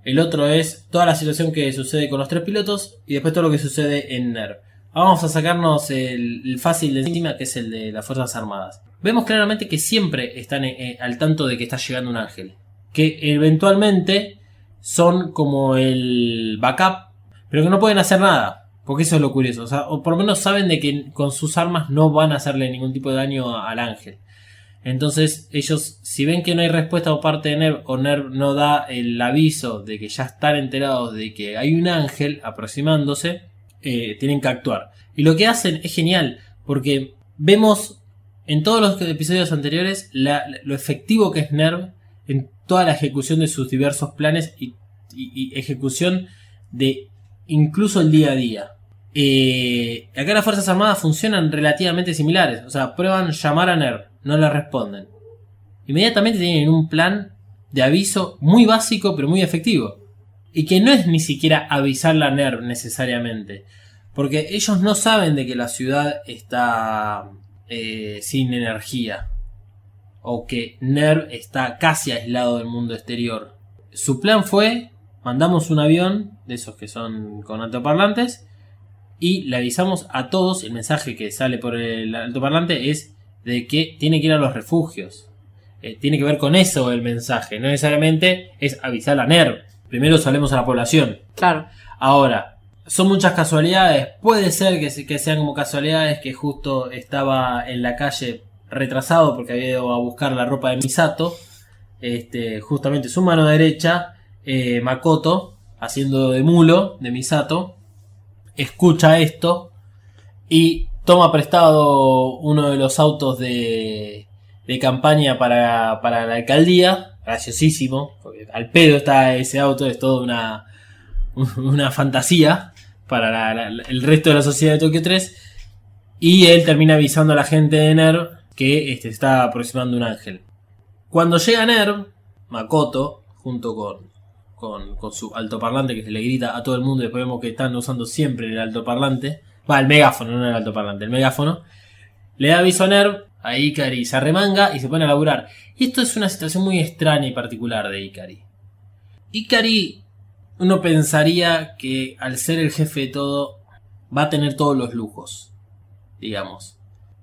El otro es toda la situación que sucede con los tres pilotos y después todo lo que sucede en NERV. Vamos a sacarnos el, fácil de encima, que es el de las Fuerzas Armadas. Vemos claramente que siempre están eh, al tanto de que está llegando un ángel. Que eventualmente son como el backup, pero que no pueden hacer nada. Porque eso es lo curioso. O, sea, o por lo menos saben de que con sus armas no van a hacerle ningún tipo de daño al ángel. Entonces ellos, si ven que no hay respuesta por parte de Nerv o Nerv no da el aviso de que ya están enterados de que hay un ángel aproximándose, eh, tienen que actuar. Y lo que hacen es genial, porque vemos en todos los episodios anteriores lo efectivo que es Nerv en toda la ejecución de sus diversos planes y ejecución de incluso el día a día. Eh, acá las Fuerzas Armadas funcionan relativamente similares. O sea, prueban llamar a NERV, no le responden. Inmediatamente tienen un plan de aviso muy básico pero muy efectivo. Y que no es ni siquiera avisar a NERV necesariamente. Porque ellos no saben de que la ciudad está eh, sin energía. O que NERV está casi aislado del mundo exterior. Su plan fue, mandamos un avión, de esos que son con altoparlantes, y le avisamos a todos, el mensaje que sale por el altoparlante es de que tiene que ir a los refugios. Eh, tiene que ver con eso el mensaje, no necesariamente es avisar a NERV. Primero salemos a la población. Claro. Ahora, son muchas casualidades. Puede ser que, que sean como casualidades que justo estaba en la calle retrasado porque había ido a buscar la ropa de Misato. Este, justamente su mano derecha, eh, Makoto, haciendo de mulo de Misato, escucha esto y toma prestado uno de los autos de, de campaña para, para la alcaldía. Graciosísimo, porque al pedo está ese auto, es toda una, una fantasía para el resto de la sociedad de Tokio 3. Y él termina avisando a la gente de NERV que este, está aproximando un ángel. Cuando llega NERV, Makoto, junto con, con, con su altoparlante que se le grita a todo el mundo, después vemos que están usando siempre el altoparlante, va, el megáfono, no el altoparlante, el megáfono, le da aviso a NERV, a Ikari se arremanga y se pone a laburar. Y esto es una situación muy extraña y particular de Ikari. Ikari, uno pensaría que al ser el jefe de todo, va a tener todos los lujos, digamos.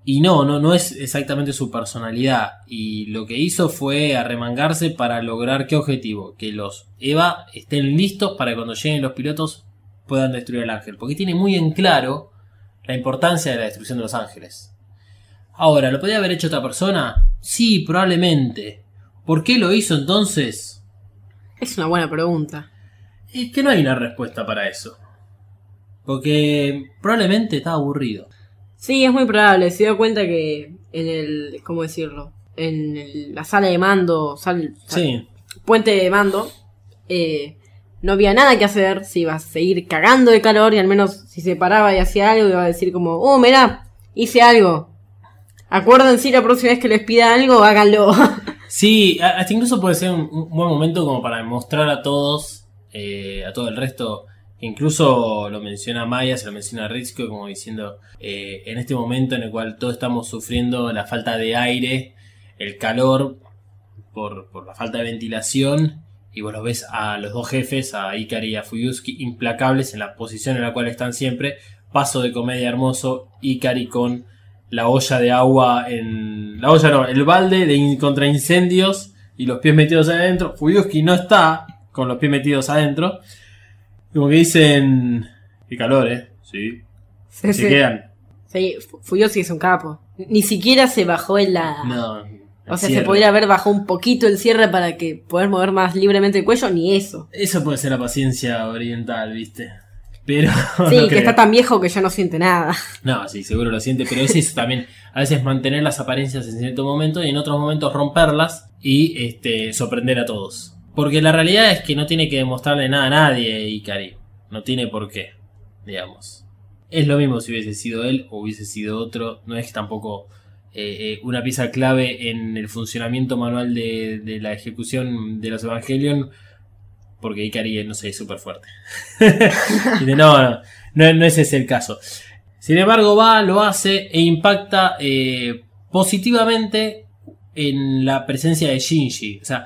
Y no, no, no es exactamente su personalidad. Y lo que hizo fue arremangarse para lograr qué objetivo? Que los EVA estén listos para que cuando lleguen los pilotos puedan destruir el ángel. Porque tiene muy en claro la importancia de la destrucción de los ángeles. Ahora, ¿lo podía haber hecho otra persona? Sí, probablemente. ¿Por qué lo hizo entonces? Es una buena pregunta. Es que no hay una respuesta para eso. Porque probablemente estaba aburrido. Sí, es muy probable. Se dio cuenta que en el. ¿Cómo decirlo? En el- la sala de mando, sal- sal- Sí, puente de mando, eh, no había nada que hacer. Se iba a seguir cagando de calor y al menos si se paraba y hacía algo, iba a decir como: Oh, mirá, hice algo. Acuérdense la próxima vez que les pida algo, háganlo. Sí, hasta incluso puede ser un, buen momento como para mostrar a todos, eh, a todo el resto, incluso lo menciona Maya, se lo menciona Rizko, como diciendo, eh, en este momento en el cual todos estamos sufriendo la falta de aire, el calor, por, por la falta de ventilación, y vos los ves a los dos jefes, a Ikari y a Fuyuski, implacables en la posición en la cual están siempre, paso de comedia hermoso, Ikari con la olla de agua en. La olla no, el balde de in- contra incendios y los pies metidos adentro. Fuyuski no está con los pies metidos adentro. Como que dicen. Qué calor, eh. Sí. Sí, Se sí. quedan. Sí, Fu- Fuyoshi es un capo. Ni siquiera se bajó en la. No. O sea, cierre. se podría haber bajado un poquito el cierre para que poder mover más libremente el cuello, ni eso. Eso puede ser la paciencia oriental, viste. Pero. Sí, no que creo. está tan viejo que ya no siente nada. No, sí, seguro lo siente, pero es eso también. A veces mantener las apariencias en cierto momento y en otros momentos romperlas y este, sorprender a todos. Porque la realidad es que no tiene que demostrarle nada a nadie, Ikari. No tiene por qué, digamos. Es lo mismo si hubiese sido él o hubiese sido otro. No es tampoco eh, eh, una pieza clave en el funcionamiento manual de, la ejecución de los Evangelion. Porque Ikari, no sé, es súper fuerte. No, no, no, no ese es el caso. Sin embargo, va, lo hace e impacta eh, positivamente en la presencia de Shinji. O sea,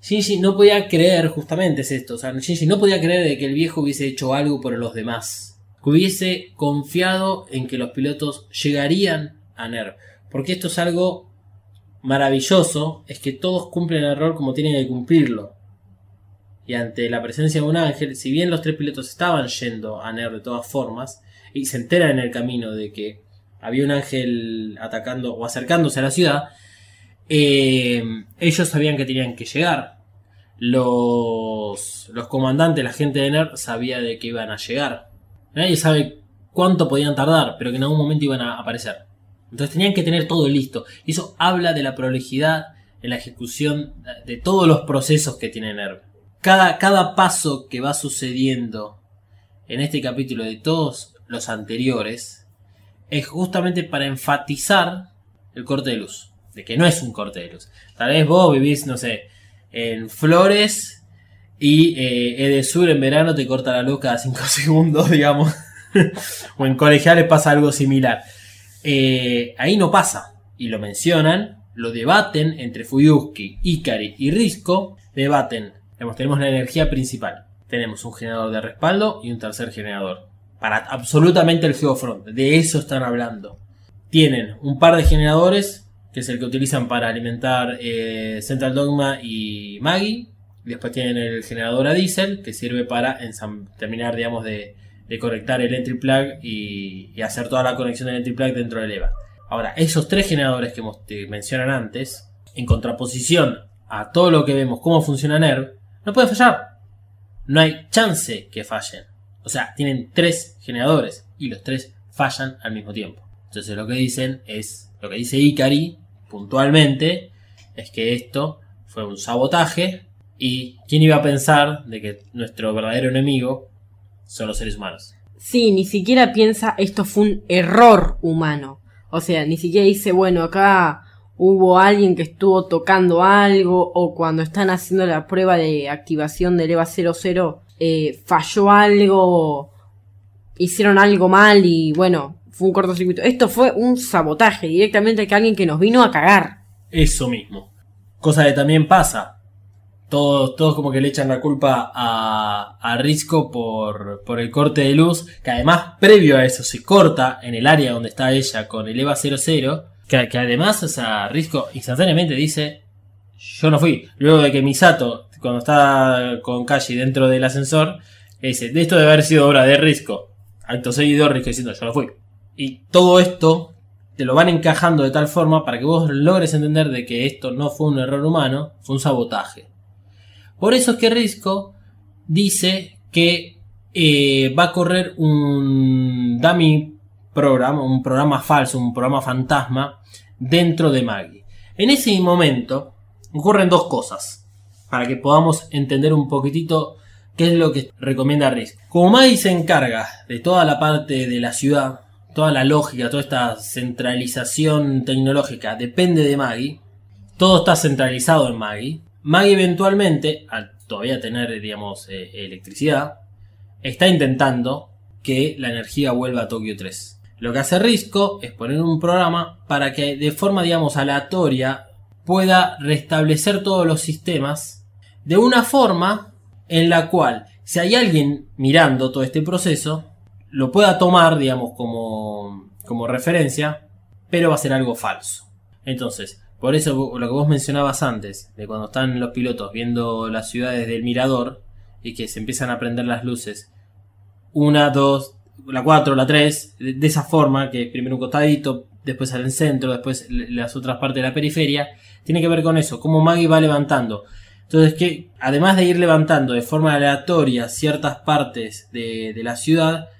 Shinji no podía creer, justamente es esto, o sea, Shinji no podía creer de que el viejo hubiese hecho algo por los demás. Que hubiese confiado en que los pilotos llegarían a NERV. Porque esto es algo maravilloso, es que todos cumplen el rol como tienen que cumplirlo. Y ante la presencia de un ángel, si bien los tres pilotos estaban yendo a NERV de todas formas, y se entera en el camino de que había un ángel atacando o acercándose a la ciudad, eh, ellos sabían que tenían que llegar. Los, los comandantes, la gente de NERV, sabía de que iban a llegar. Nadie sabe cuánto podían tardar, pero que en algún momento iban a aparecer. Entonces tenían que tener todo listo. Y eso habla de la prolijidad en la ejecución de todos los procesos que tiene NERV. Cada, cada paso que va sucediendo en este capítulo de todos los anteriores es justamente para enfatizar el corte de luz. De que no es un corte de luz. Tal vez vos vivís, no sé, en Flores y eh, Edesur en verano te corta la luz cada 5 segundos, digamos. o en colegiales pasa algo similar. Eh, ahí no pasa. Y lo mencionan, lo debaten entre Fuyuski, Ikari y Risco. Debaten. Tenemos la energía principal. Tenemos un generador de respaldo y un tercer generador. Para absolutamente el Geofront. De eso están hablando. Tienen un par de generadores, que es el que utilizan para alimentar eh, Central Dogma y Maggie. Después tienen el generador a diésel, que sirve para terminar, digamos, de, de conectar el entry plug y, hacer toda la conexión del entry plug dentro del EVA. Ahora, esos tres generadores que te mencionan antes, en contraposición a todo lo que vemos, cómo funciona NERV, no pueden fallar. No hay chance que fallen. O sea, tienen tres generadores y los tres fallan al mismo tiempo. Entonces lo que dicen es, lo que dice Ikari puntualmente, es que esto fue un sabotaje y quién iba a pensar de que nuestro verdadero enemigo son los seres humanos. Sí, ni siquiera piensa esto fue un error humano. O sea, ni siquiera dice, bueno, acá hubo alguien que estuvo tocando algo o cuando están haciendo la prueba de activación del EVA 00 eh, falló algo, hicieron algo mal y bueno, fue un cortocircuito. Esto fue un sabotaje directamente que alguien que nos vino a cagar. Eso mismo. Cosa que también pasa. Todos, todos como que le echan la culpa a, a Risco por, por el corte de luz, que además previo a eso se corta en el área donde está ella con el EVA 00 que, además, o Risco instantáneamente dice: Yo no fui. Luego de que Misato, cuando está con Kashi dentro del ascensor, dice: De esto debe haber sido obra de Risco. Acto seguido, Risco diciendo: Yo no fui. Y todo esto te lo van encajando de tal forma para que vos logres entender de que esto no fue un error humano, fue un sabotaje. Por eso es que Risco dice que eh, va a correr un dummy programa, un programa falso, un programa fantasma dentro de Maggie. En ese momento ocurren dos cosas para que podamos entender un poquitito qué es lo que recomienda Risk. Como Maggie se encarga de toda la parte de la ciudad, toda la lógica, toda esta centralización tecnológica depende de Maggie, todo está centralizado en Maggie. Maggie eventualmente, al todavía tener, digamos, eh, electricidad, está intentando que la energía vuelva a Tokio 3. Lo que hace Risco es poner un programa para que de forma, digamos, aleatoria pueda restablecer todos los sistemas de una forma en la cual, si hay alguien mirando todo este proceso, lo pueda tomar, digamos, como, como referencia, pero va a ser algo falso. Entonces, por eso lo que vos mencionabas antes, de cuando están los pilotos viendo las ciudades del mirador y que se empiezan a prender las luces, una, dos, la 4, la 3, de, de, esa forma, que primero un costadito, después al centro, después las otras partes de la periferia, tiene que ver con eso, cómo Maggie va levantando. Entonces, que además de ir levantando de forma aleatoria ciertas partes de, de la ciudad,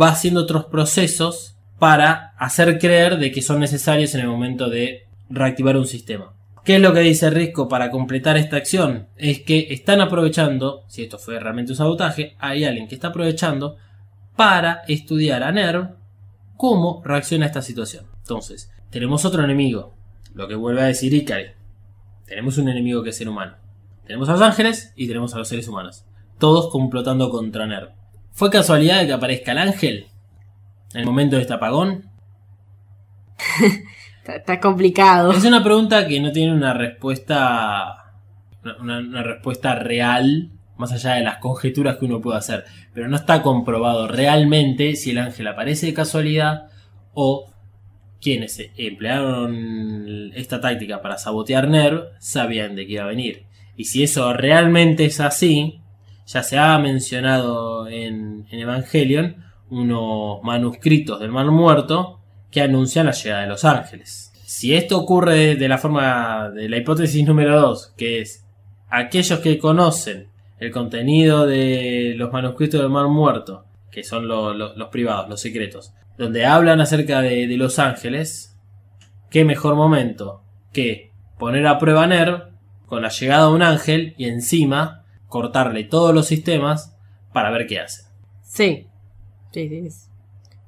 va haciendo otros procesos para hacer creer de que son necesarios en el momento de reactivar un sistema. ¿Qué es lo que dice Risco para completar esta acción? Es que están aprovechando, si esto fue realmente un sabotaje, hay alguien que está aprovechando para estudiar a NERV cómo reacciona a esta situación. Entonces, tenemos otro enemigo, lo que vuelve a decir Ikari. Tenemos un enemigo que es ser humano. Tenemos a los ángeles y tenemos a los seres humanos. Todos complotando contra NERV. ¿Fue casualidad que aparezca el ángel en el momento de este apagón? está, complicado. Es una pregunta que no tiene una respuesta. Una, respuesta real más allá de las conjeturas que uno puede hacer, pero no está comprobado realmente si el ángel aparece de casualidad o quienes emplearon esta táctica para sabotear NERV sabían de que iba a venir. Y si eso realmente es así, ya se ha mencionado en, en Evangelion, unos manuscritos del Mar Muerto que anuncian la llegada de los ángeles. Si esto ocurre de la forma de la hipótesis número 2, que es aquellos que conocen el contenido de los manuscritos del Mar Muerto, que son lo- lo- los privados, los secretos, donde hablan acerca de, los ángeles, qué mejor momento que poner a prueba a Nerv con la llegada de un ángel y encima cortarle todos los sistemas para ver qué hace. Sí. Sí, sí.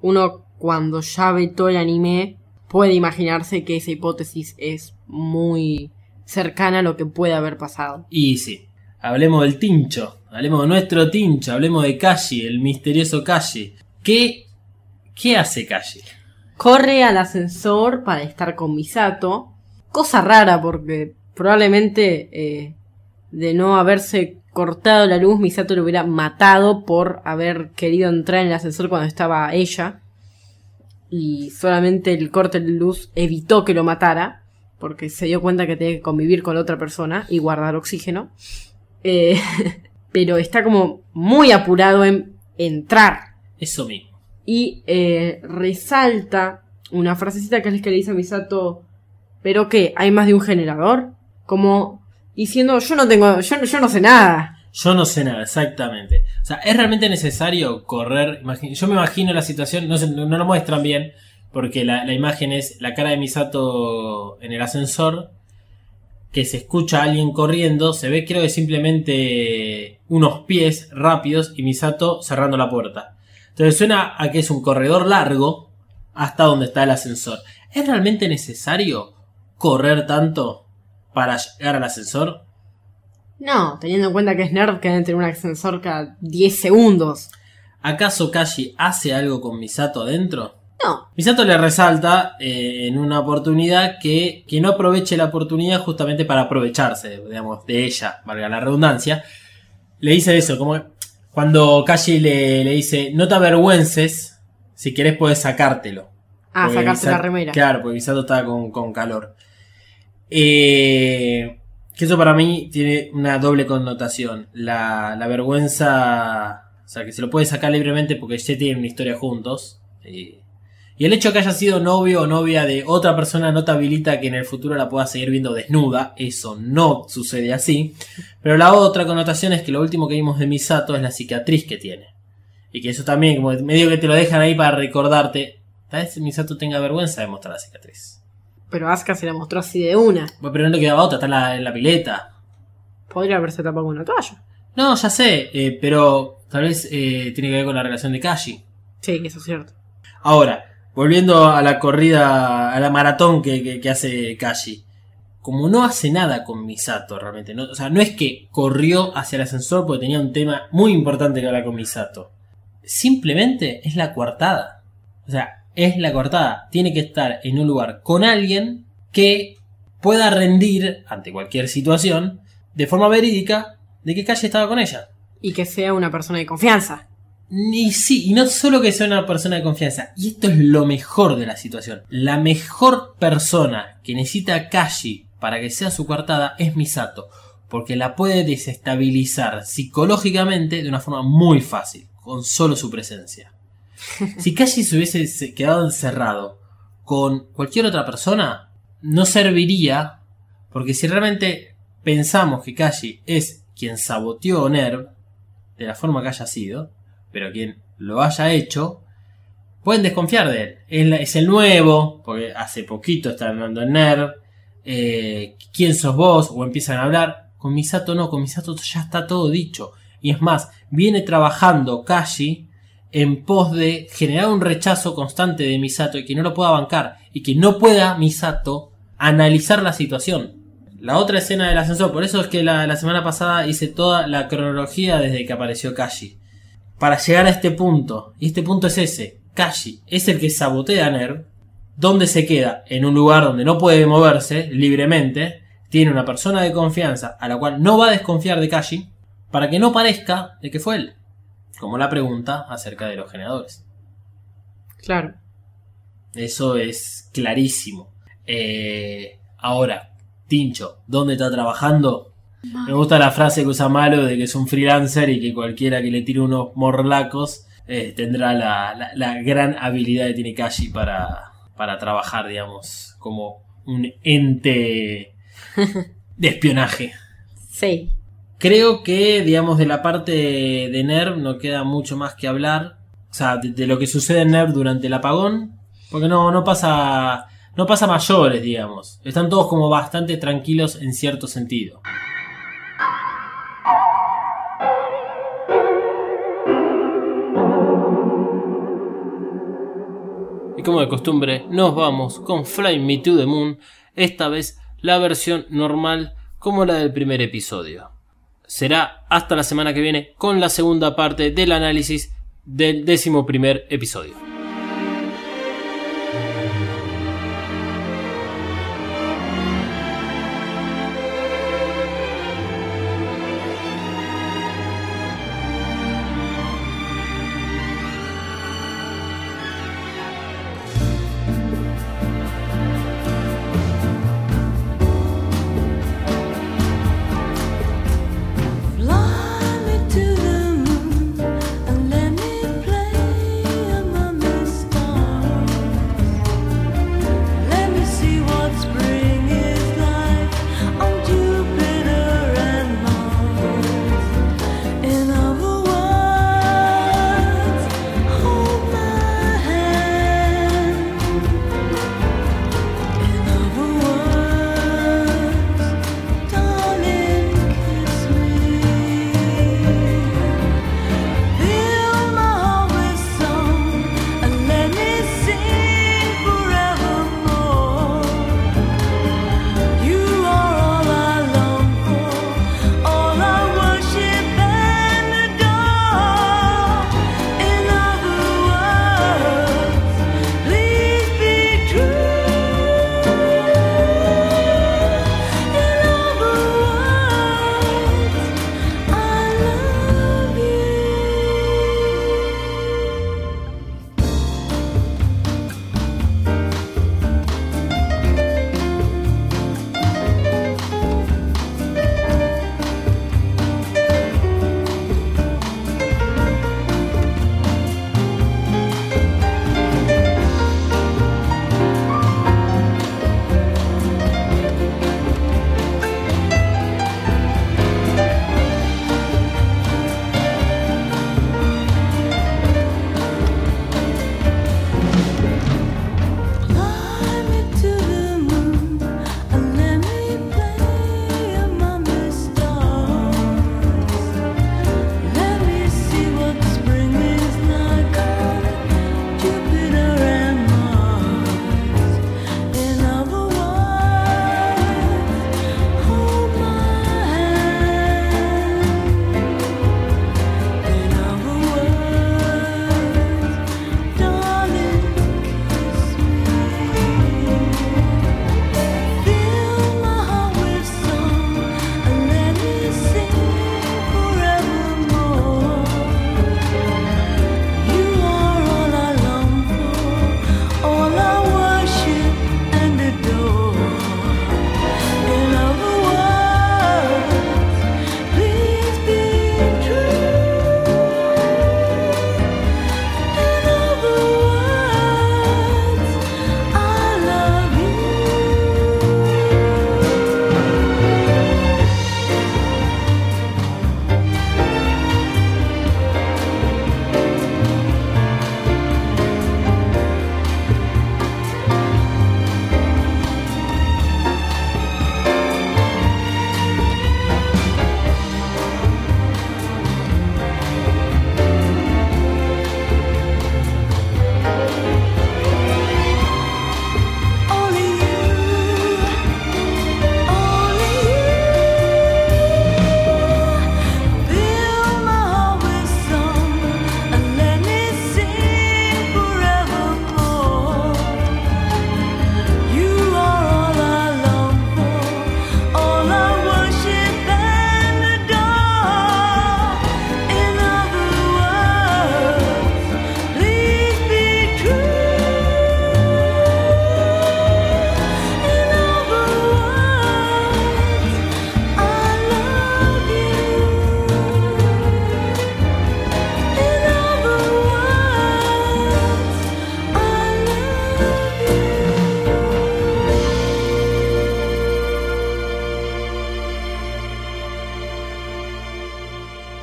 Uno cuando ya ve todo el anime puede imaginarse que esa hipótesis es muy cercana a lo que puede haber pasado. Y sí, hablemos del Tincho, hablemos de nuestro Tincho, hablemos de Kashi, el misterioso Kashi. ¿Qué, qué hace Kashi? Corre al ascensor para estar con Misato. Cosa rara porque probablemente eh, de no haberse cortado la luz, Misato lo hubiera matado por haber querido entrar en el ascensor cuando estaba ella. Y solamente el corte de luz evitó que lo matara. Porque se dio cuenta que tenía que convivir con otra persona y guardar oxígeno. Eh, pero está como muy apurado en entrar. Eso mismo. Y eh, resalta una frasecita que es la que le dice a Misato, pero que hay más de un generador, como diciendo yo no tengo, yo, no- yo no sé nada. Yo no sé nada, exactamente. O sea, ¿es realmente necesario correr? Yo me imagino la situación, no lo muestran bien, porque la, la imagen es la cara de Misato en el ascensor, que se escucha a alguien corriendo, se ve creo que simplemente unos pies rápidos y Misato cerrando la puerta. Entonces suena a que es un corredor largo hasta donde está el ascensor. ¿Es realmente necesario correr tanto para llegar al ascensor? No, teniendo en cuenta que es nerd que deben tener un ascensor cada 10 segundos. ¿Acaso Kashi hace algo con Misato adentro? No, Misato le resalta eh, en una oportunidad que, que no aproveche la oportunidad justamente para aprovecharse, digamos, de ella, valga la redundancia. Le dice eso, como cuando Kashi le, le dice, no te avergüences, si querés puedes sacártelo. ah, Misato- la remera. Claro, porque Misato está con, con calor. Eh, que eso para mí tiene una doble connotación. La, vergüenza, o sea, que se lo puede sacar libremente porque ya tienen una historia juntos. Y, y el hecho de que haya sido novio o novia de otra persona no te habilita que en el futuro la puedas seguir viendo desnuda. Eso no sucede así. Pero la otra connotación es que lo último que vimos de Misato es la cicatriz que tiene. Y que eso también, como medio que te lo dejan ahí para recordarte. Tal vez Misato tenga vergüenza de mostrar la cicatriz. Pero Asuka se la mostró así de una. Bueno, pero no le quedaba otra, está en la, en la pileta. Podría haberse tapado con una toalla. No, ya sé, eh, pero tal vez eh, tiene que ver con la relación de Kashi. Sí, eso es cierto. Ahora, volviendo a la corrida, a la maratón que, que- que hace Kashi. Como no hace nada con Misato realmente, ¿no? o sea, no es que corrió hacia el ascensor porque tenía un tema muy importante que hablar con Misato. Simplemente es la coartada. O sea, es la coartada. Tiene que estar en un lugar con alguien que pueda rendir ante cualquier situación de forma verídica de que Kashi estaba con ella. Y que sea una persona de confianza. Y sí, y no solo que sea una persona de confianza, y esto es lo mejor de la situación. La mejor persona que necesita a Kashi para que sea su coartada es Misato, porque la puede desestabilizar psicológicamente de una forma muy fácil, con solo su presencia. Si Kashi se hubiese se- quedado encerrado con cualquier otra persona, no serviría, porque si realmente pensamos que Kashi es quien saboteó Nerv, de la forma que haya sido, pero quien lo haya hecho, pueden desconfiar de él. Es, el nuevo, porque hace poquito está andando en Nerv. eh, ¿Quién sos vos? O empiezan a hablar. Con Misato no, con Misato ya está todo dicho. Y es más, viene trabajando Kashi en pos de generar un rechazo constante de Misato y que no lo pueda bancar. Y que no pueda Misato analizar la situación. La otra escena del ascensor, por eso es que la, la semana pasada hice toda la cronología desde que apareció Kashi para llegar a este punto. Y este punto es ese. Kashi es el que sabotea a Nerv. ¿Dónde se queda? En un lugar donde no puede moverse libremente. Tiene una persona de confianza a la cual no va a desconfiar de Kashi. Para que no parezca de que fue él. Como la pregunta acerca de los generadores. Claro. Eso es clarísimo. Eh, ahora, Tincho, ¿dónde está trabajando? Me gusta la frase que usa Malo de que es un freelancer y que cualquiera que le tire unos morlacos eh, tendrá la, la- la gran habilidad que tiene Kashi para, para trabajar, digamos, como un ente de espionaje. Sí. Creo que, digamos, de la parte de NERV no queda mucho más que hablar. O sea, de, lo que sucede en NERV durante el apagón. Porque no, no pasa. No pasa mayores, digamos. Están todos como bastante tranquilos en cierto sentido. Y como de costumbre, nos vamos con Fly Me to the Moon, esta vez la versión normal como la del primer episodio. Será hasta la semana que viene con la segunda parte del análisis del décimo primer episodio.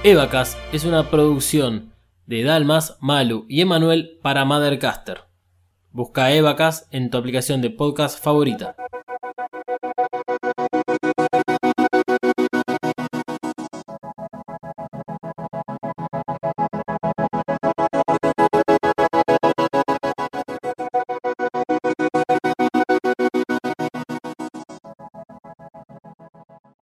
Evacas es una producción de Dalmas, Malu y Emanuel para Mothercaster. Busca Evacas en tu aplicación de podcast favorita.